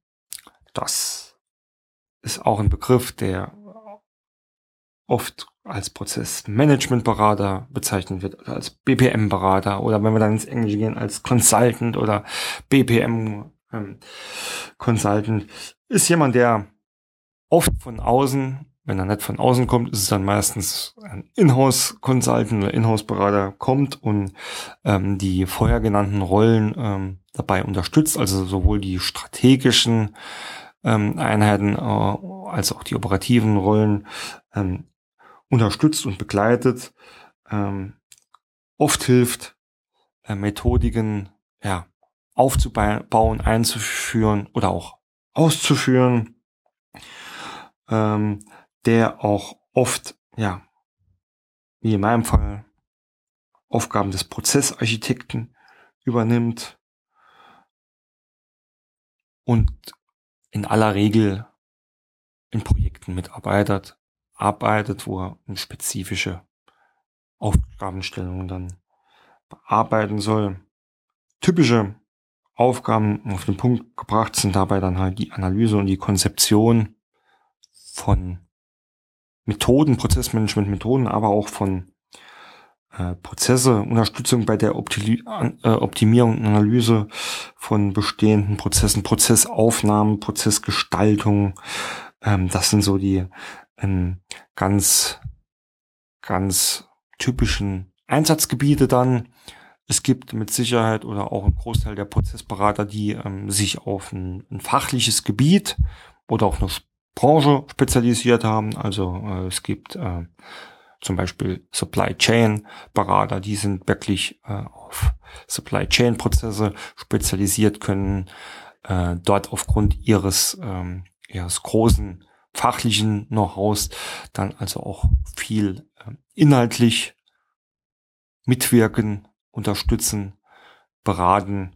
Das ist auch ein Begriff, der oft als Prozessmanagementberater bezeichnet wird, oder als BPM-Berater oder wenn wir dann ins Englische gehen, als Consultant oder BPM ähm, ist jemand, der oft von außen wenn er nicht von außen kommt, ist es dann meistens ein Inhouse-Consultant oder Inhouse-Berater kommt und ähm, die vorher genannten Rollen ähm, dabei unterstützt, also sowohl die strategischen ähm, Einheiten äh, als auch die operativen Rollen ähm, unterstützt und begleitet, ähm, oft hilft, äh, Methodiken ja, aufzubauen, einzuführen oder auch auszuführen. Ähm, der auch oft, ja, wie in meinem Fall, Aufgaben des Prozessarchitekten übernimmt und in aller Regel in Projekten mitarbeitet, arbeitet, wo er spezifische Aufgabenstellungen dann bearbeiten soll. Typische Aufgaben auf den Punkt gebracht sind dabei dann halt die Analyse und die Konzeption von Methoden, Prozessmanagement-Methoden, aber auch von äh, Prozesse, Unterstützung bei der Opti äh, Optimierung und Analyse von bestehenden Prozessen, Prozessaufnahmen, Prozessgestaltung. Ähm, das sind so die ähm, ganz, ganz typischen Einsatzgebiete dann. Es gibt mit Sicherheit oder auch ein Großteil der Prozessberater, die ähm, sich auf ein, ein fachliches Gebiet oder auch eine Branche spezialisiert haben. Also äh, es gibt äh, zum Beispiel Supply Chain Berater, die sind wirklich äh, auf Supply Chain Prozesse spezialisiert, können äh, dort aufgrund ihres, ähm, ihres großen fachlichen Know-hows dann also auch viel äh, inhaltlich mitwirken, unterstützen, beraten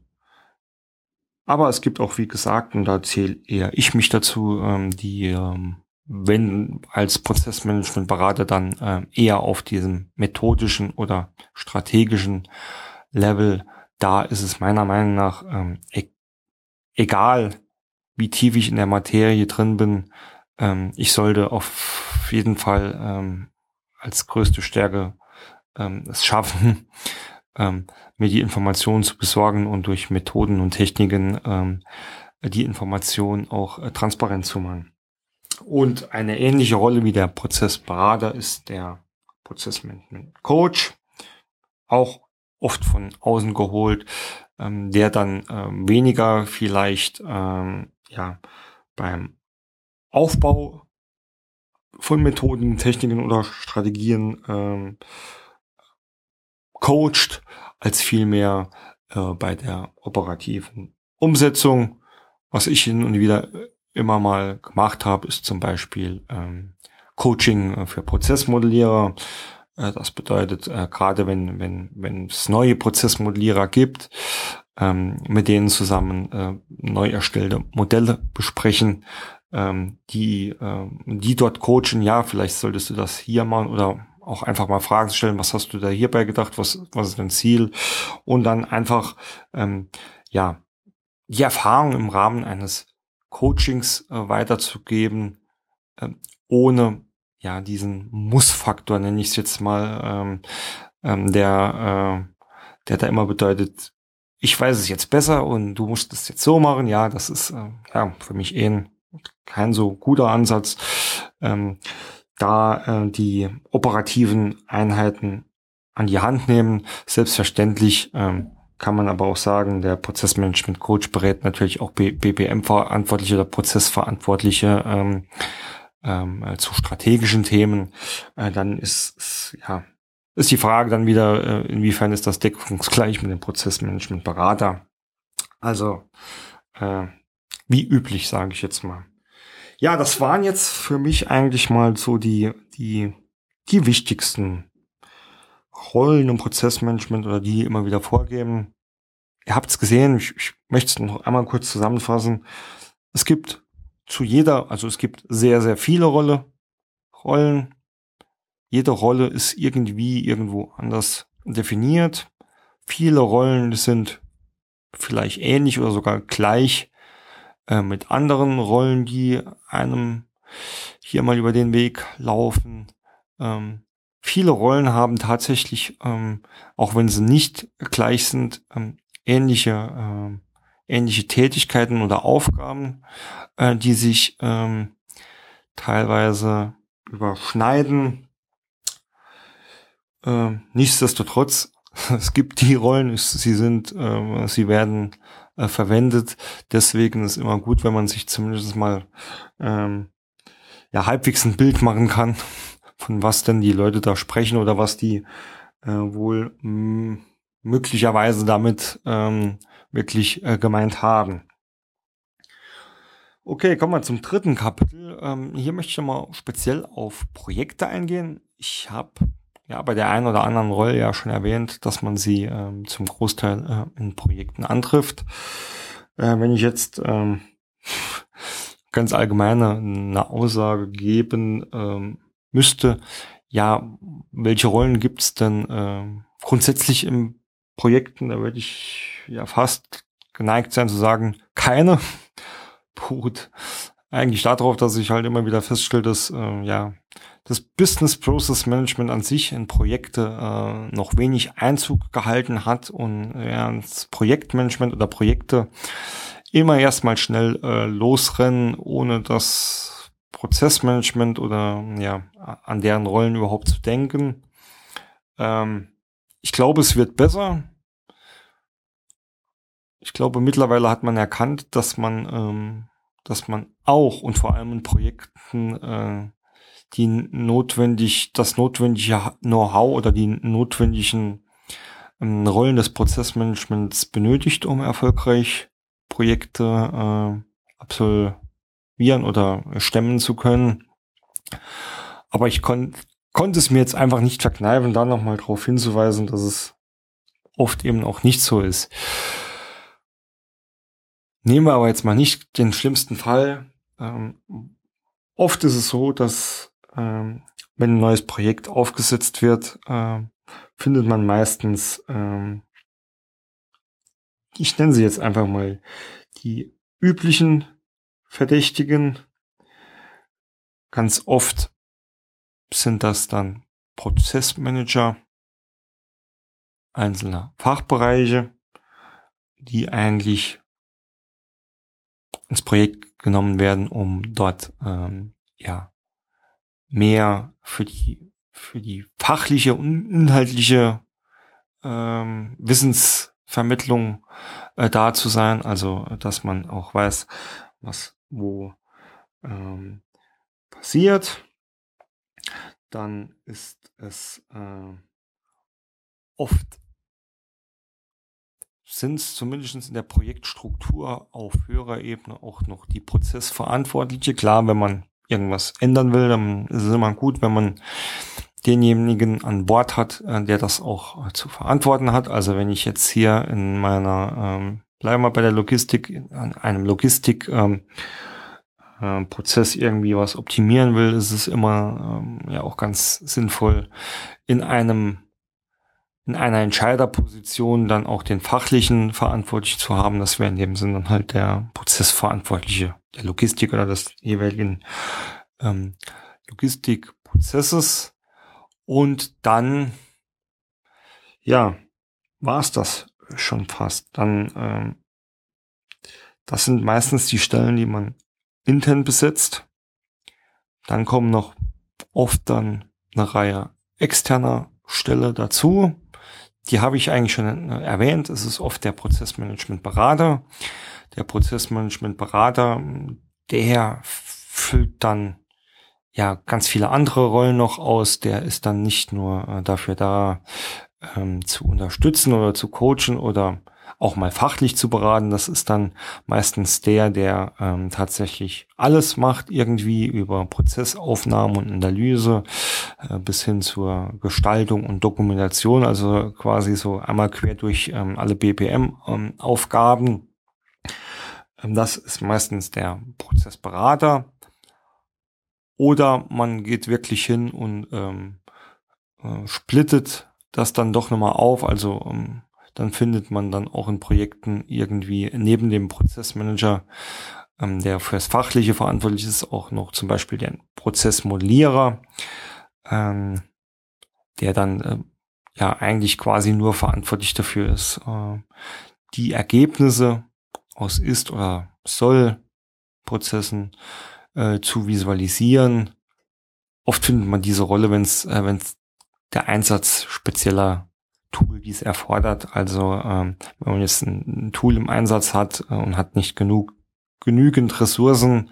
aber es gibt auch, wie gesagt, und da zähle eher ich mich dazu, ähm, die, ähm, wenn als Prozessmanagement-Berater dann äh, eher auf diesem methodischen oder strategischen Level, da ist es meiner Meinung nach ähm, e egal, wie tief ich in der Materie drin bin, ähm, ich sollte auf jeden Fall ähm, als größte Stärke ähm, es schaffen, ähm, mir die Informationen zu besorgen und durch Methoden und Techniken ähm, die Informationen auch äh, transparent zu machen. Und eine ähnliche Rolle wie der Prozessberater ist der Prozessmanagement Coach, auch oft von außen geholt, ähm, der dann ähm, weniger vielleicht ähm, ja beim Aufbau von Methoden, Techniken oder Strategien ähm, coacht, als vielmehr äh, bei der operativen Umsetzung. Was ich hin und wieder immer mal gemacht habe, ist zum Beispiel ähm, Coaching äh, für Prozessmodellierer. Äh, das bedeutet, äh, gerade wenn, wenn, wenn es neue Prozessmodellierer gibt, ähm, mit denen zusammen äh, neu erstellte Modelle besprechen, ähm, die, äh, die dort coachen, ja, vielleicht solltest du das hier machen oder auch einfach mal Fragen stellen, was hast du da hierbei gedacht, was, was ist dein Ziel? Und dann einfach, ähm, ja, die Erfahrung im Rahmen eines Coachings äh, weiterzugeben, äh, ohne ja diesen Muss-Faktor, nenne ich es jetzt mal, ähm, ähm, der, äh, der da immer bedeutet, ich weiß es jetzt besser und du musst es jetzt so machen. Ja, das ist äh, ja für mich eh ein, kein so guter Ansatz. Ähm, da äh, die operativen Einheiten an die Hand nehmen. Selbstverständlich ähm, kann man aber auch sagen, der Prozessmanagement Coach berät natürlich auch BPM-Verantwortliche oder Prozessverantwortliche ähm, ähm, äh, zu strategischen Themen. Äh, dann ist, ist ja ist die Frage dann wieder, äh, inwiefern ist das deckungsgleich mit dem Prozessmanagement Berater. Also äh, wie üblich, sage ich jetzt mal. Ja, das waren jetzt für mich eigentlich mal so die, die, die wichtigsten Rollen im Prozessmanagement oder die immer wieder vorgeben. Ihr habt es gesehen, ich, ich möchte es noch einmal kurz zusammenfassen. Es gibt zu jeder, also es gibt sehr, sehr viele Rolle, Rollen. Jede Rolle ist irgendwie irgendwo anders definiert. Viele Rollen sind vielleicht ähnlich oder sogar gleich äh, mit anderen Rollen, die einem hier mal über den Weg laufen. Ähm, viele Rollen haben tatsächlich, ähm, auch wenn sie nicht gleich sind, ähm, ähnliche, äh, ähnliche Tätigkeiten oder Aufgaben, äh, die sich ähm, teilweise überschneiden. Äh, nichtsdestotrotz, es gibt die Rollen, sie sind, äh, sie werden äh, verwendet. Deswegen ist immer gut, wenn man sich zumindest mal ähm, ja halbwegs ein Bild machen kann, von was denn die Leute da sprechen oder was die äh, wohl mh, möglicherweise damit ähm, wirklich äh, gemeint haben. Okay, kommen wir zum dritten Kapitel. Ähm, hier möchte ich mal speziell auf Projekte eingehen. Ich habe ja bei der einen oder anderen Rolle ja schon erwähnt, dass man sie ähm, zum Großteil äh, in Projekten antrifft. Äh, wenn ich jetzt ähm, ganz allgemeine eine Aussage geben ähm, müsste, ja, welche Rollen gibt es denn äh, grundsätzlich in Projekten? Da würde ich ja fast geneigt sein zu sagen, keine. Gut, eigentlich darauf, dass ich halt immer wieder feststelle, dass äh, ja das Business Process Management an sich in Projekte äh, noch wenig Einzug gehalten hat und ja, das Projektmanagement oder Projekte immer erstmal schnell äh, losrennen, ohne das Prozessmanagement oder ja an deren Rollen überhaupt zu denken. Ähm, ich glaube, es wird besser. Ich glaube, mittlerweile hat man erkannt, dass man, ähm, dass man auch und vor allem in Projekten äh, die notwendig, das notwendige Know-how oder die notwendigen ähm, Rollen des Prozessmanagements benötigt, um erfolgreich Projekte äh, absolvieren oder stemmen zu können. Aber ich kon konnte es mir jetzt einfach nicht verkneifen, da nochmal darauf hinzuweisen, dass es oft eben auch nicht so ist. Nehmen wir aber jetzt mal nicht den schlimmsten Fall. Ähm, oft ist es so, dass ähm, wenn ein neues Projekt aufgesetzt wird, äh, findet man meistens, ähm, ich nenne sie jetzt einfach mal die üblichen Verdächtigen. Ganz oft sind das dann Prozessmanager einzelner Fachbereiche, die eigentlich ins Projekt genommen werden, um dort ähm, ja mehr für die für die fachliche und inhaltliche ähm, Wissensvermittlung äh, da zu sein, also dass man auch weiß, was wo ähm, passiert. Dann ist es äh, oft sind es zumindest in der Projektstruktur auf höherer Ebene auch noch die Prozessverantwortliche. Klar, wenn man irgendwas ändern will, dann ist es immer gut, wenn man denjenigen an Bord hat, äh, der das auch äh, zu verantworten hat. Also wenn ich jetzt hier in meiner, ähm, bleiben wir bei der Logistik, an einem Logistik ähm, äh, Prozess irgendwie was optimieren will, ist es immer ähm, ja auch ganz sinnvoll, in einem in einer Entscheiderposition dann auch den fachlichen verantwortlich zu haben. Das wäre in dem Sinne dann halt der Prozessverantwortliche, der Logistik oder des jeweiligen ähm, Logistikprozesses. Und dann, ja, war es das schon fast. Dann, ähm, das sind meistens die Stellen, die man intern besetzt. Dann kommen noch oft dann eine Reihe externer Stelle dazu. Die habe ich eigentlich schon äh, erwähnt. Es ist oft der Prozessmanagement-Berater. Der Prozessmanagement-Berater, der füllt dann ja ganz viele andere Rollen noch aus. Der ist dann nicht nur äh, dafür da, ähm, zu unterstützen oder zu coachen oder auch mal fachlich zu beraten. Das ist dann meistens der, der ähm, tatsächlich alles macht, irgendwie über Prozessaufnahme und Analyse äh, bis hin zur Gestaltung und Dokumentation, also quasi so einmal quer durch ähm, alle BPM-Aufgaben. Ähm, ähm, das ist meistens der Prozessberater. Oder man geht wirklich hin und ähm, äh, splittet das dann doch nochmal auf. Also ähm, dann findet man dann auch in Projekten irgendwie neben dem Prozessmanager, ähm, der fürs Fachliche verantwortlich ist, auch noch zum Beispiel den Prozessmodellierer, ähm, der dann äh, ja eigentlich quasi nur verantwortlich dafür ist, äh, die Ergebnisse aus ist oder soll Prozessen äh, zu visualisieren. Oft findet man diese Rolle, wenn es äh, wenn's der Einsatz spezieller Tool, die es erfordert. Also ähm, wenn man jetzt ein, Tool im Einsatz hat äh, und hat nicht genug genügend Ressourcen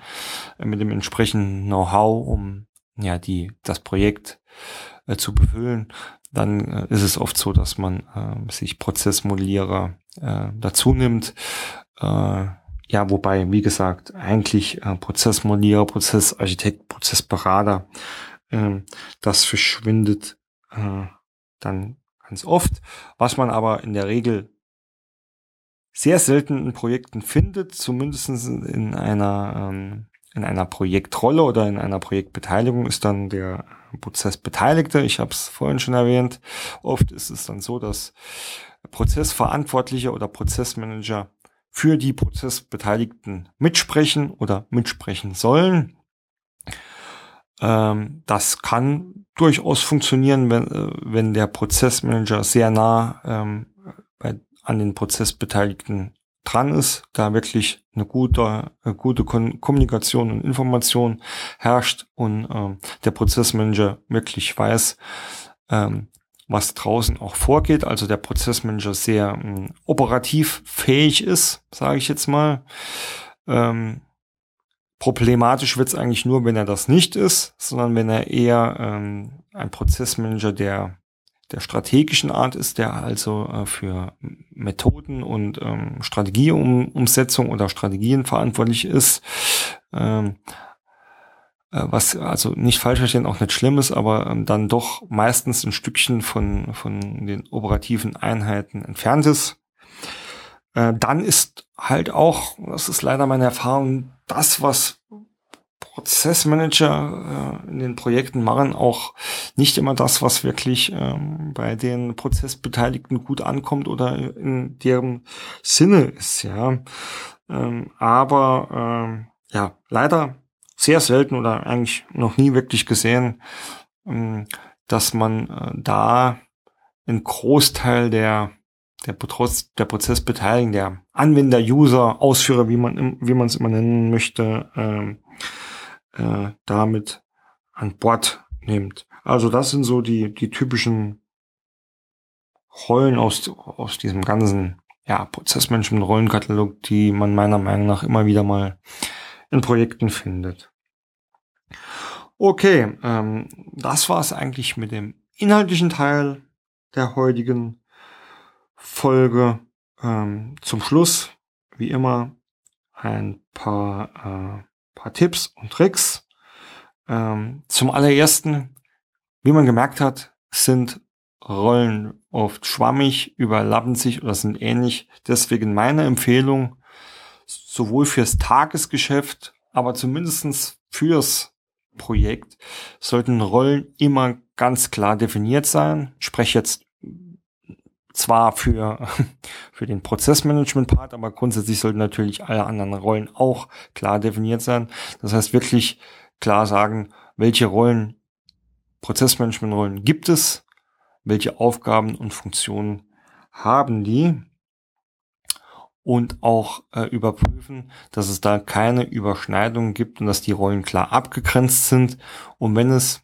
äh, mit dem entsprechenden Know-how, um ja die das Projekt äh, zu befüllen, dann äh, ist es oft so, dass man äh, sich Prozessmodellierer äh, dazu nimmt. Äh, ja, wobei, wie gesagt, eigentlich äh, Prozessmodellierer, Prozessarchitekt, Prozessberater, äh, das verschwindet äh, dann ganz oft, was man aber in der Regel sehr selten in Projekten findet, zumindest in einer, ähm, in einer Projektrolle oder in einer Projektbeteiligung ist dann der Prozessbeteiligte. Ich habe es vorhin schon erwähnt. Oft ist es dann so, dass Prozessverantwortliche oder Prozessmanager für die Prozessbeteiligten mitsprechen oder mitsprechen sollen. Ähm, das kann durchaus funktionieren, wenn, äh, wenn der Prozessmanager sehr nah ähm, bei, an den Prozessbeteiligten dran ist, da wirklich eine gute, eine gute Kommunikation und Information herrscht und ähm, der Prozessmanager wirklich weiß, ähm, was draußen auch vorgeht, also der Prozessmanager sehr ähm, operativ fähig ist, sage ich jetzt mal. Ähm, Problematisch wird es eigentlich nur, wenn er das nicht ist, sondern wenn er eher ähm, ein Prozessmanager der, der strategischen Art ist, der also äh, für Methoden und ähm, Strategieumsetzung oder Strategien verantwortlich ist. Ähm, äh, was also nicht falsch verstehen, auch nicht schlimm ist, aber ähm, dann doch meistens ein Stückchen von, von den operativen Einheiten entfernt ist. Äh, dann ist halt auch, das ist leider meine Erfahrung, das, was Prozessmanager äh, in den Projekten machen, auch nicht immer das, was wirklich ähm, bei den Prozessbeteiligten gut ankommt oder in deren Sinne ist, ja. Ähm, aber ähm, ja, leider sehr selten oder eigentlich noch nie wirklich gesehen, ähm, dass man äh, da einen Großteil der der, Prozess, der Prozessbeteiligung, der Anwender, User, Ausführer, wie man wie man es immer nennen möchte, ähm, äh, damit an Bord nimmt. Also das sind so die die typischen Rollen aus aus diesem ganzen ja, Prozessmanagement-Rollenkatalog, die man meiner Meinung nach immer wieder mal in Projekten findet. Okay, ähm, das war es eigentlich mit dem inhaltlichen Teil der heutigen Folge. Ähm, zum Schluss, wie immer, ein paar, äh, paar Tipps und Tricks. Ähm, zum allerersten, wie man gemerkt hat, sind Rollen oft schwammig, überlappen sich oder sind ähnlich. Deswegen meine Empfehlung, sowohl fürs Tagesgeschäft, aber zumindestens fürs Projekt sollten Rollen immer ganz klar definiert sein. Ich spreche jetzt zwar für, für den Prozessmanagement-Part, aber grundsätzlich sollten natürlich alle anderen Rollen auch klar definiert sein. Das heißt wirklich klar sagen, welche Rollen, Prozessmanagement-Rollen gibt es, welche Aufgaben und Funktionen haben die und auch äh, überprüfen, dass es da keine Überschneidungen gibt und dass die Rollen klar abgegrenzt sind. Und wenn es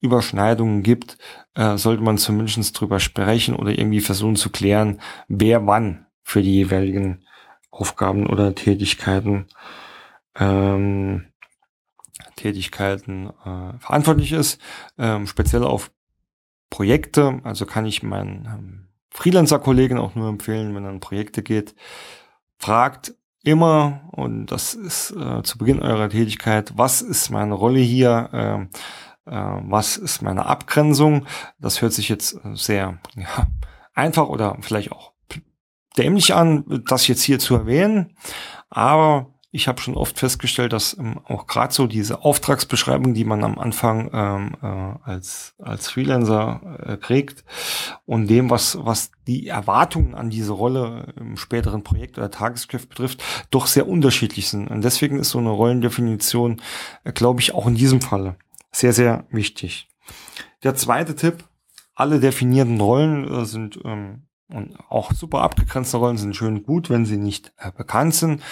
Überschneidungen gibt, äh, sollte man zumindest drüber sprechen oder irgendwie versuchen zu klären, wer wann für die jeweiligen Aufgaben oder Tätigkeiten ähm, Tätigkeiten äh, verantwortlich ist, ähm, speziell auf Projekte. Also kann ich meinen ähm, Freelancer-Kollegen auch nur empfehlen, wenn er an Projekte geht, fragt immer, und das ist äh, zu Beginn eurer Tätigkeit, was ist meine Rolle hier, äh, was ist meine Abgrenzung. Das hört sich jetzt sehr ja, einfach oder vielleicht auch dämlich an, das jetzt hier zu erwähnen, aber ich habe schon oft festgestellt, dass ähm, auch gerade so diese Auftragsbeschreibung, die man am Anfang ähm, äh, als als Freelancer äh, kriegt und dem, was was die Erwartungen an diese Rolle im späteren Projekt oder Tagesgeschäft betrifft, doch sehr unterschiedlich sind. Und deswegen ist so eine Rollendefinition, äh, glaube ich, auch in diesem Falle sehr sehr wichtig. Der zweite Tipp: Alle definierten Rollen äh, sind ähm, und auch super abgegrenzte Rollen sind schön gut, wenn sie nicht äh, bekannt sind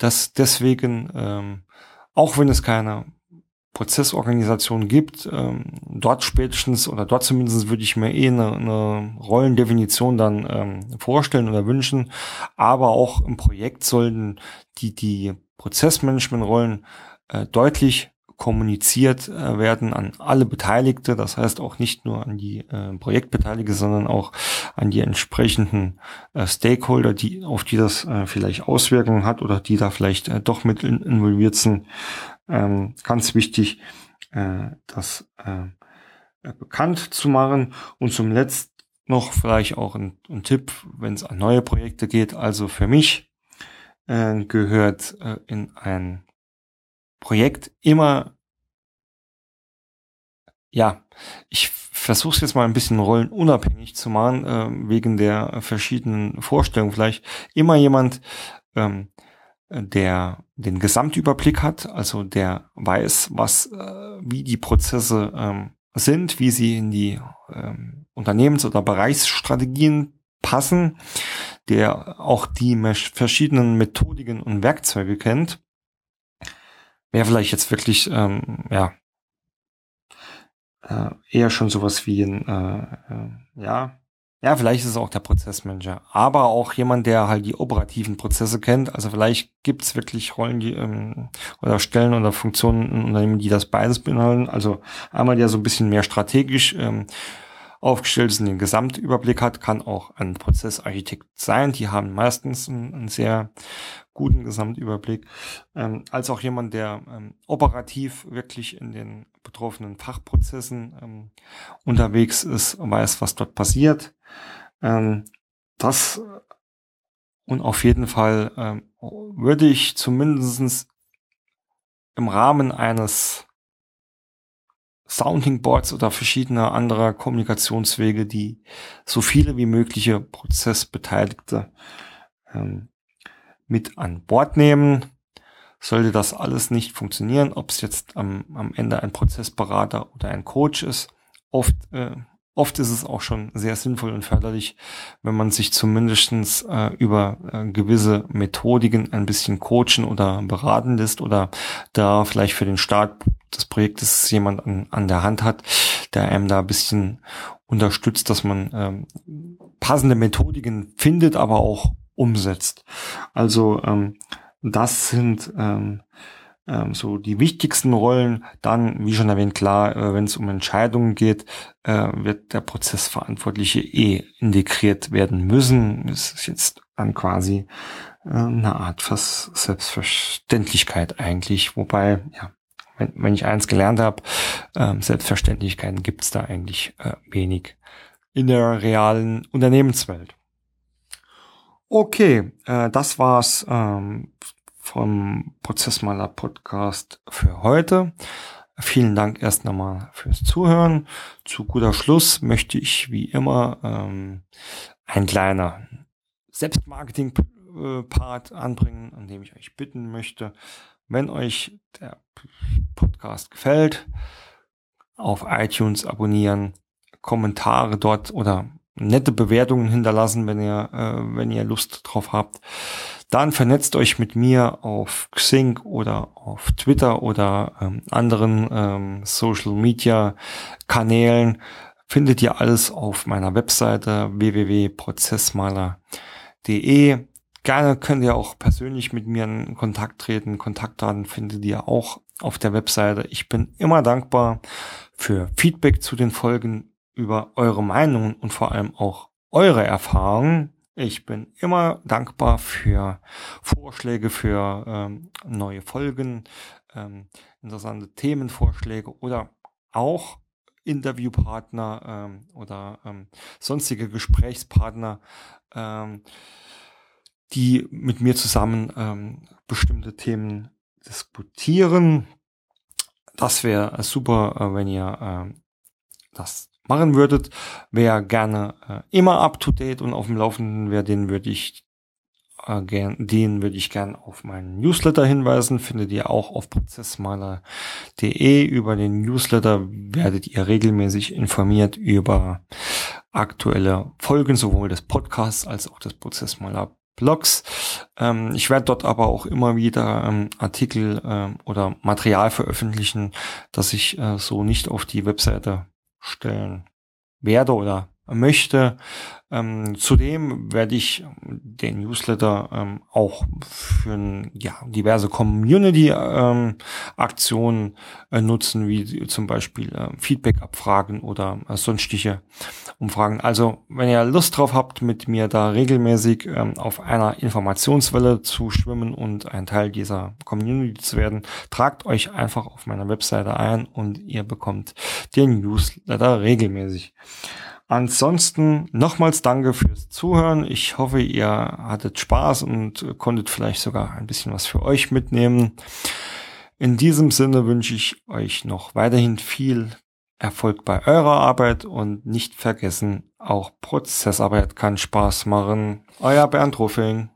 dass deswegen, ähm, auch wenn es keine Prozessorganisation gibt, ähm, dort spätestens oder dort zumindest würde ich mir eh eine, eine Rollendefinition dann ähm, vorstellen oder wünschen. Aber auch im Projekt sollten die, die Prozessmanagement-Rollen äh, deutlich kommuniziert äh, werden an alle Beteiligte, das heißt auch nicht nur an die äh, Projektbeteiligte, sondern auch an die entsprechenden äh, Stakeholder, die auf die das äh, vielleicht Auswirkungen hat oder die da vielleicht äh, doch mit in, involviert sind. Ähm, ganz wichtig, äh, das äh, bekannt zu machen und zum letzten noch vielleicht auch ein, ein Tipp, wenn es an neue Projekte geht. Also für mich äh, gehört äh, in ein Projekt immer, ja, ich versuche es jetzt mal ein bisschen rollenunabhängig zu machen, äh, wegen der verschiedenen Vorstellungen. Vielleicht, immer jemand, ähm, der den Gesamtüberblick hat, also der weiß, was, äh, wie die Prozesse ähm, sind, wie sie in die ähm, Unternehmens- oder Bereichsstrategien passen, der auch die verschiedenen Methodiken und Werkzeuge kennt wäre vielleicht jetzt wirklich, ähm, ja, äh, eher schon sowas wie ein, äh, äh, ja, ja, vielleicht ist es auch der Prozessmanager, aber auch jemand, der halt die operativen Prozesse kennt. Also vielleicht gibt's wirklich Rollen, die ähm, oder Stellen oder Funktionen in Unternehmen, die das beides beinhalten. Also einmal der so ein bisschen mehr strategisch ähm, aufgestellt ist und den Gesamtüberblick hat, kann auch ein Prozessarchitekt sein. Die haben meistens einen, einen sehr guten Gesamtüberblick, ähm, als auch jemand, der ähm, operativ wirklich in den betroffenen Fachprozessen ähm, unterwegs ist, weiß, was dort passiert. Ähm, das und auf jeden Fall ähm, würde ich zumindestens im Rahmen eines Sounding Boards oder verschiedener anderer Kommunikationswege, die so viele wie mögliche Prozessbeteiligte ähm, mit an Bord nehmen. sollte das alles nicht funktionieren, ob es jetzt am, am Ende ein Prozessberater oder ein Coach ist, oft äh, Oft ist es auch schon sehr sinnvoll und förderlich, wenn man sich zumindestens äh, über äh, gewisse Methodiken ein bisschen coachen oder beraten lässt oder da vielleicht für den Start des Projektes jemand an, an der Hand hat, der einem da ein bisschen unterstützt, dass man ähm, passende Methodiken findet, aber auch umsetzt. Also ähm, das sind ähm, ähm, so die wichtigsten Rollen. Dann, wie schon erwähnt, klar, äh, wenn es um Entscheidungen geht, äh, wird der Prozessverantwortliche eh integriert werden müssen. Das ist jetzt dann quasi äh, eine Art fast Selbstverständlichkeit eigentlich. Wobei, ja, wenn, wenn ich eins gelernt habe, äh, Selbstverständlichkeiten gibt es da eigentlich äh, wenig in der realen Unternehmenswelt. Okay, äh, das war's ähm, vom Prozessmaler Podcast für heute. Vielen Dank erst nochmal fürs Zuhören. Zu guter Schluss möchte ich wie immer ähm, ein kleiner Selbstmarketing-Part anbringen, an dem ich euch bitten möchte, wenn euch der Podcast gefällt, auf iTunes abonnieren, Kommentare dort oder nette Bewertungen hinterlassen, wenn ihr, äh, wenn ihr Lust drauf habt. Dann vernetzt euch mit mir auf Xing oder auf Twitter oder ähm, anderen ähm, Social Media Kanälen. Findet ihr alles auf meiner Webseite www.prozessmaler.de. Gerne könnt ihr auch persönlich mit mir in Kontakt treten. Kontaktdaten findet ihr auch auf der Webseite. Ich bin immer dankbar für Feedback zu den Folgen über eure Meinungen und vor allem auch eure Erfahrungen. Ich bin immer dankbar für Vorschläge für ähm, neue Folgen, ähm, interessante Themenvorschläge oder auch Interviewpartner ähm, oder ähm, sonstige Gesprächspartner, ähm, die mit mir zusammen ähm, bestimmte Themen diskutieren. Das wäre super, äh, wenn ihr äh, das machen würdet. Wer gerne äh, immer up to date und auf dem Laufenden wäre, den würde ich äh, gern, den würde ich gern auf meinen Newsletter hinweisen. Findet ihr auch auf prozessmaler.de. Über den Newsletter werdet ihr regelmäßig informiert über aktuelle Folgen sowohl des Podcasts als auch des Prozessmaler Blogs. Ähm, ich werde dort aber auch immer wieder ähm, Artikel ähm, oder Material veröffentlichen, das ich äh, so nicht auf die Webseite stellen werde oder möchte. Ähm, zudem werde ich den Newsletter ähm, auch für ja, diverse Community-Aktionen ähm, äh, nutzen, wie zum Beispiel äh, Feedback-Abfragen oder äh, sonstige Umfragen. Also wenn ihr Lust drauf habt, mit mir da regelmäßig ähm, auf einer Informationswelle zu schwimmen und ein Teil dieser Community zu werden, tragt euch einfach auf meiner Webseite ein und ihr bekommt den Newsletter regelmäßig. Ansonsten nochmals danke fürs Zuhören. Ich hoffe, ihr hattet Spaß und konntet vielleicht sogar ein bisschen was für euch mitnehmen. In diesem Sinne wünsche ich euch noch weiterhin viel Erfolg bei eurer Arbeit und nicht vergessen, auch Prozessarbeit kann Spaß machen. Euer Bernd Ruffing.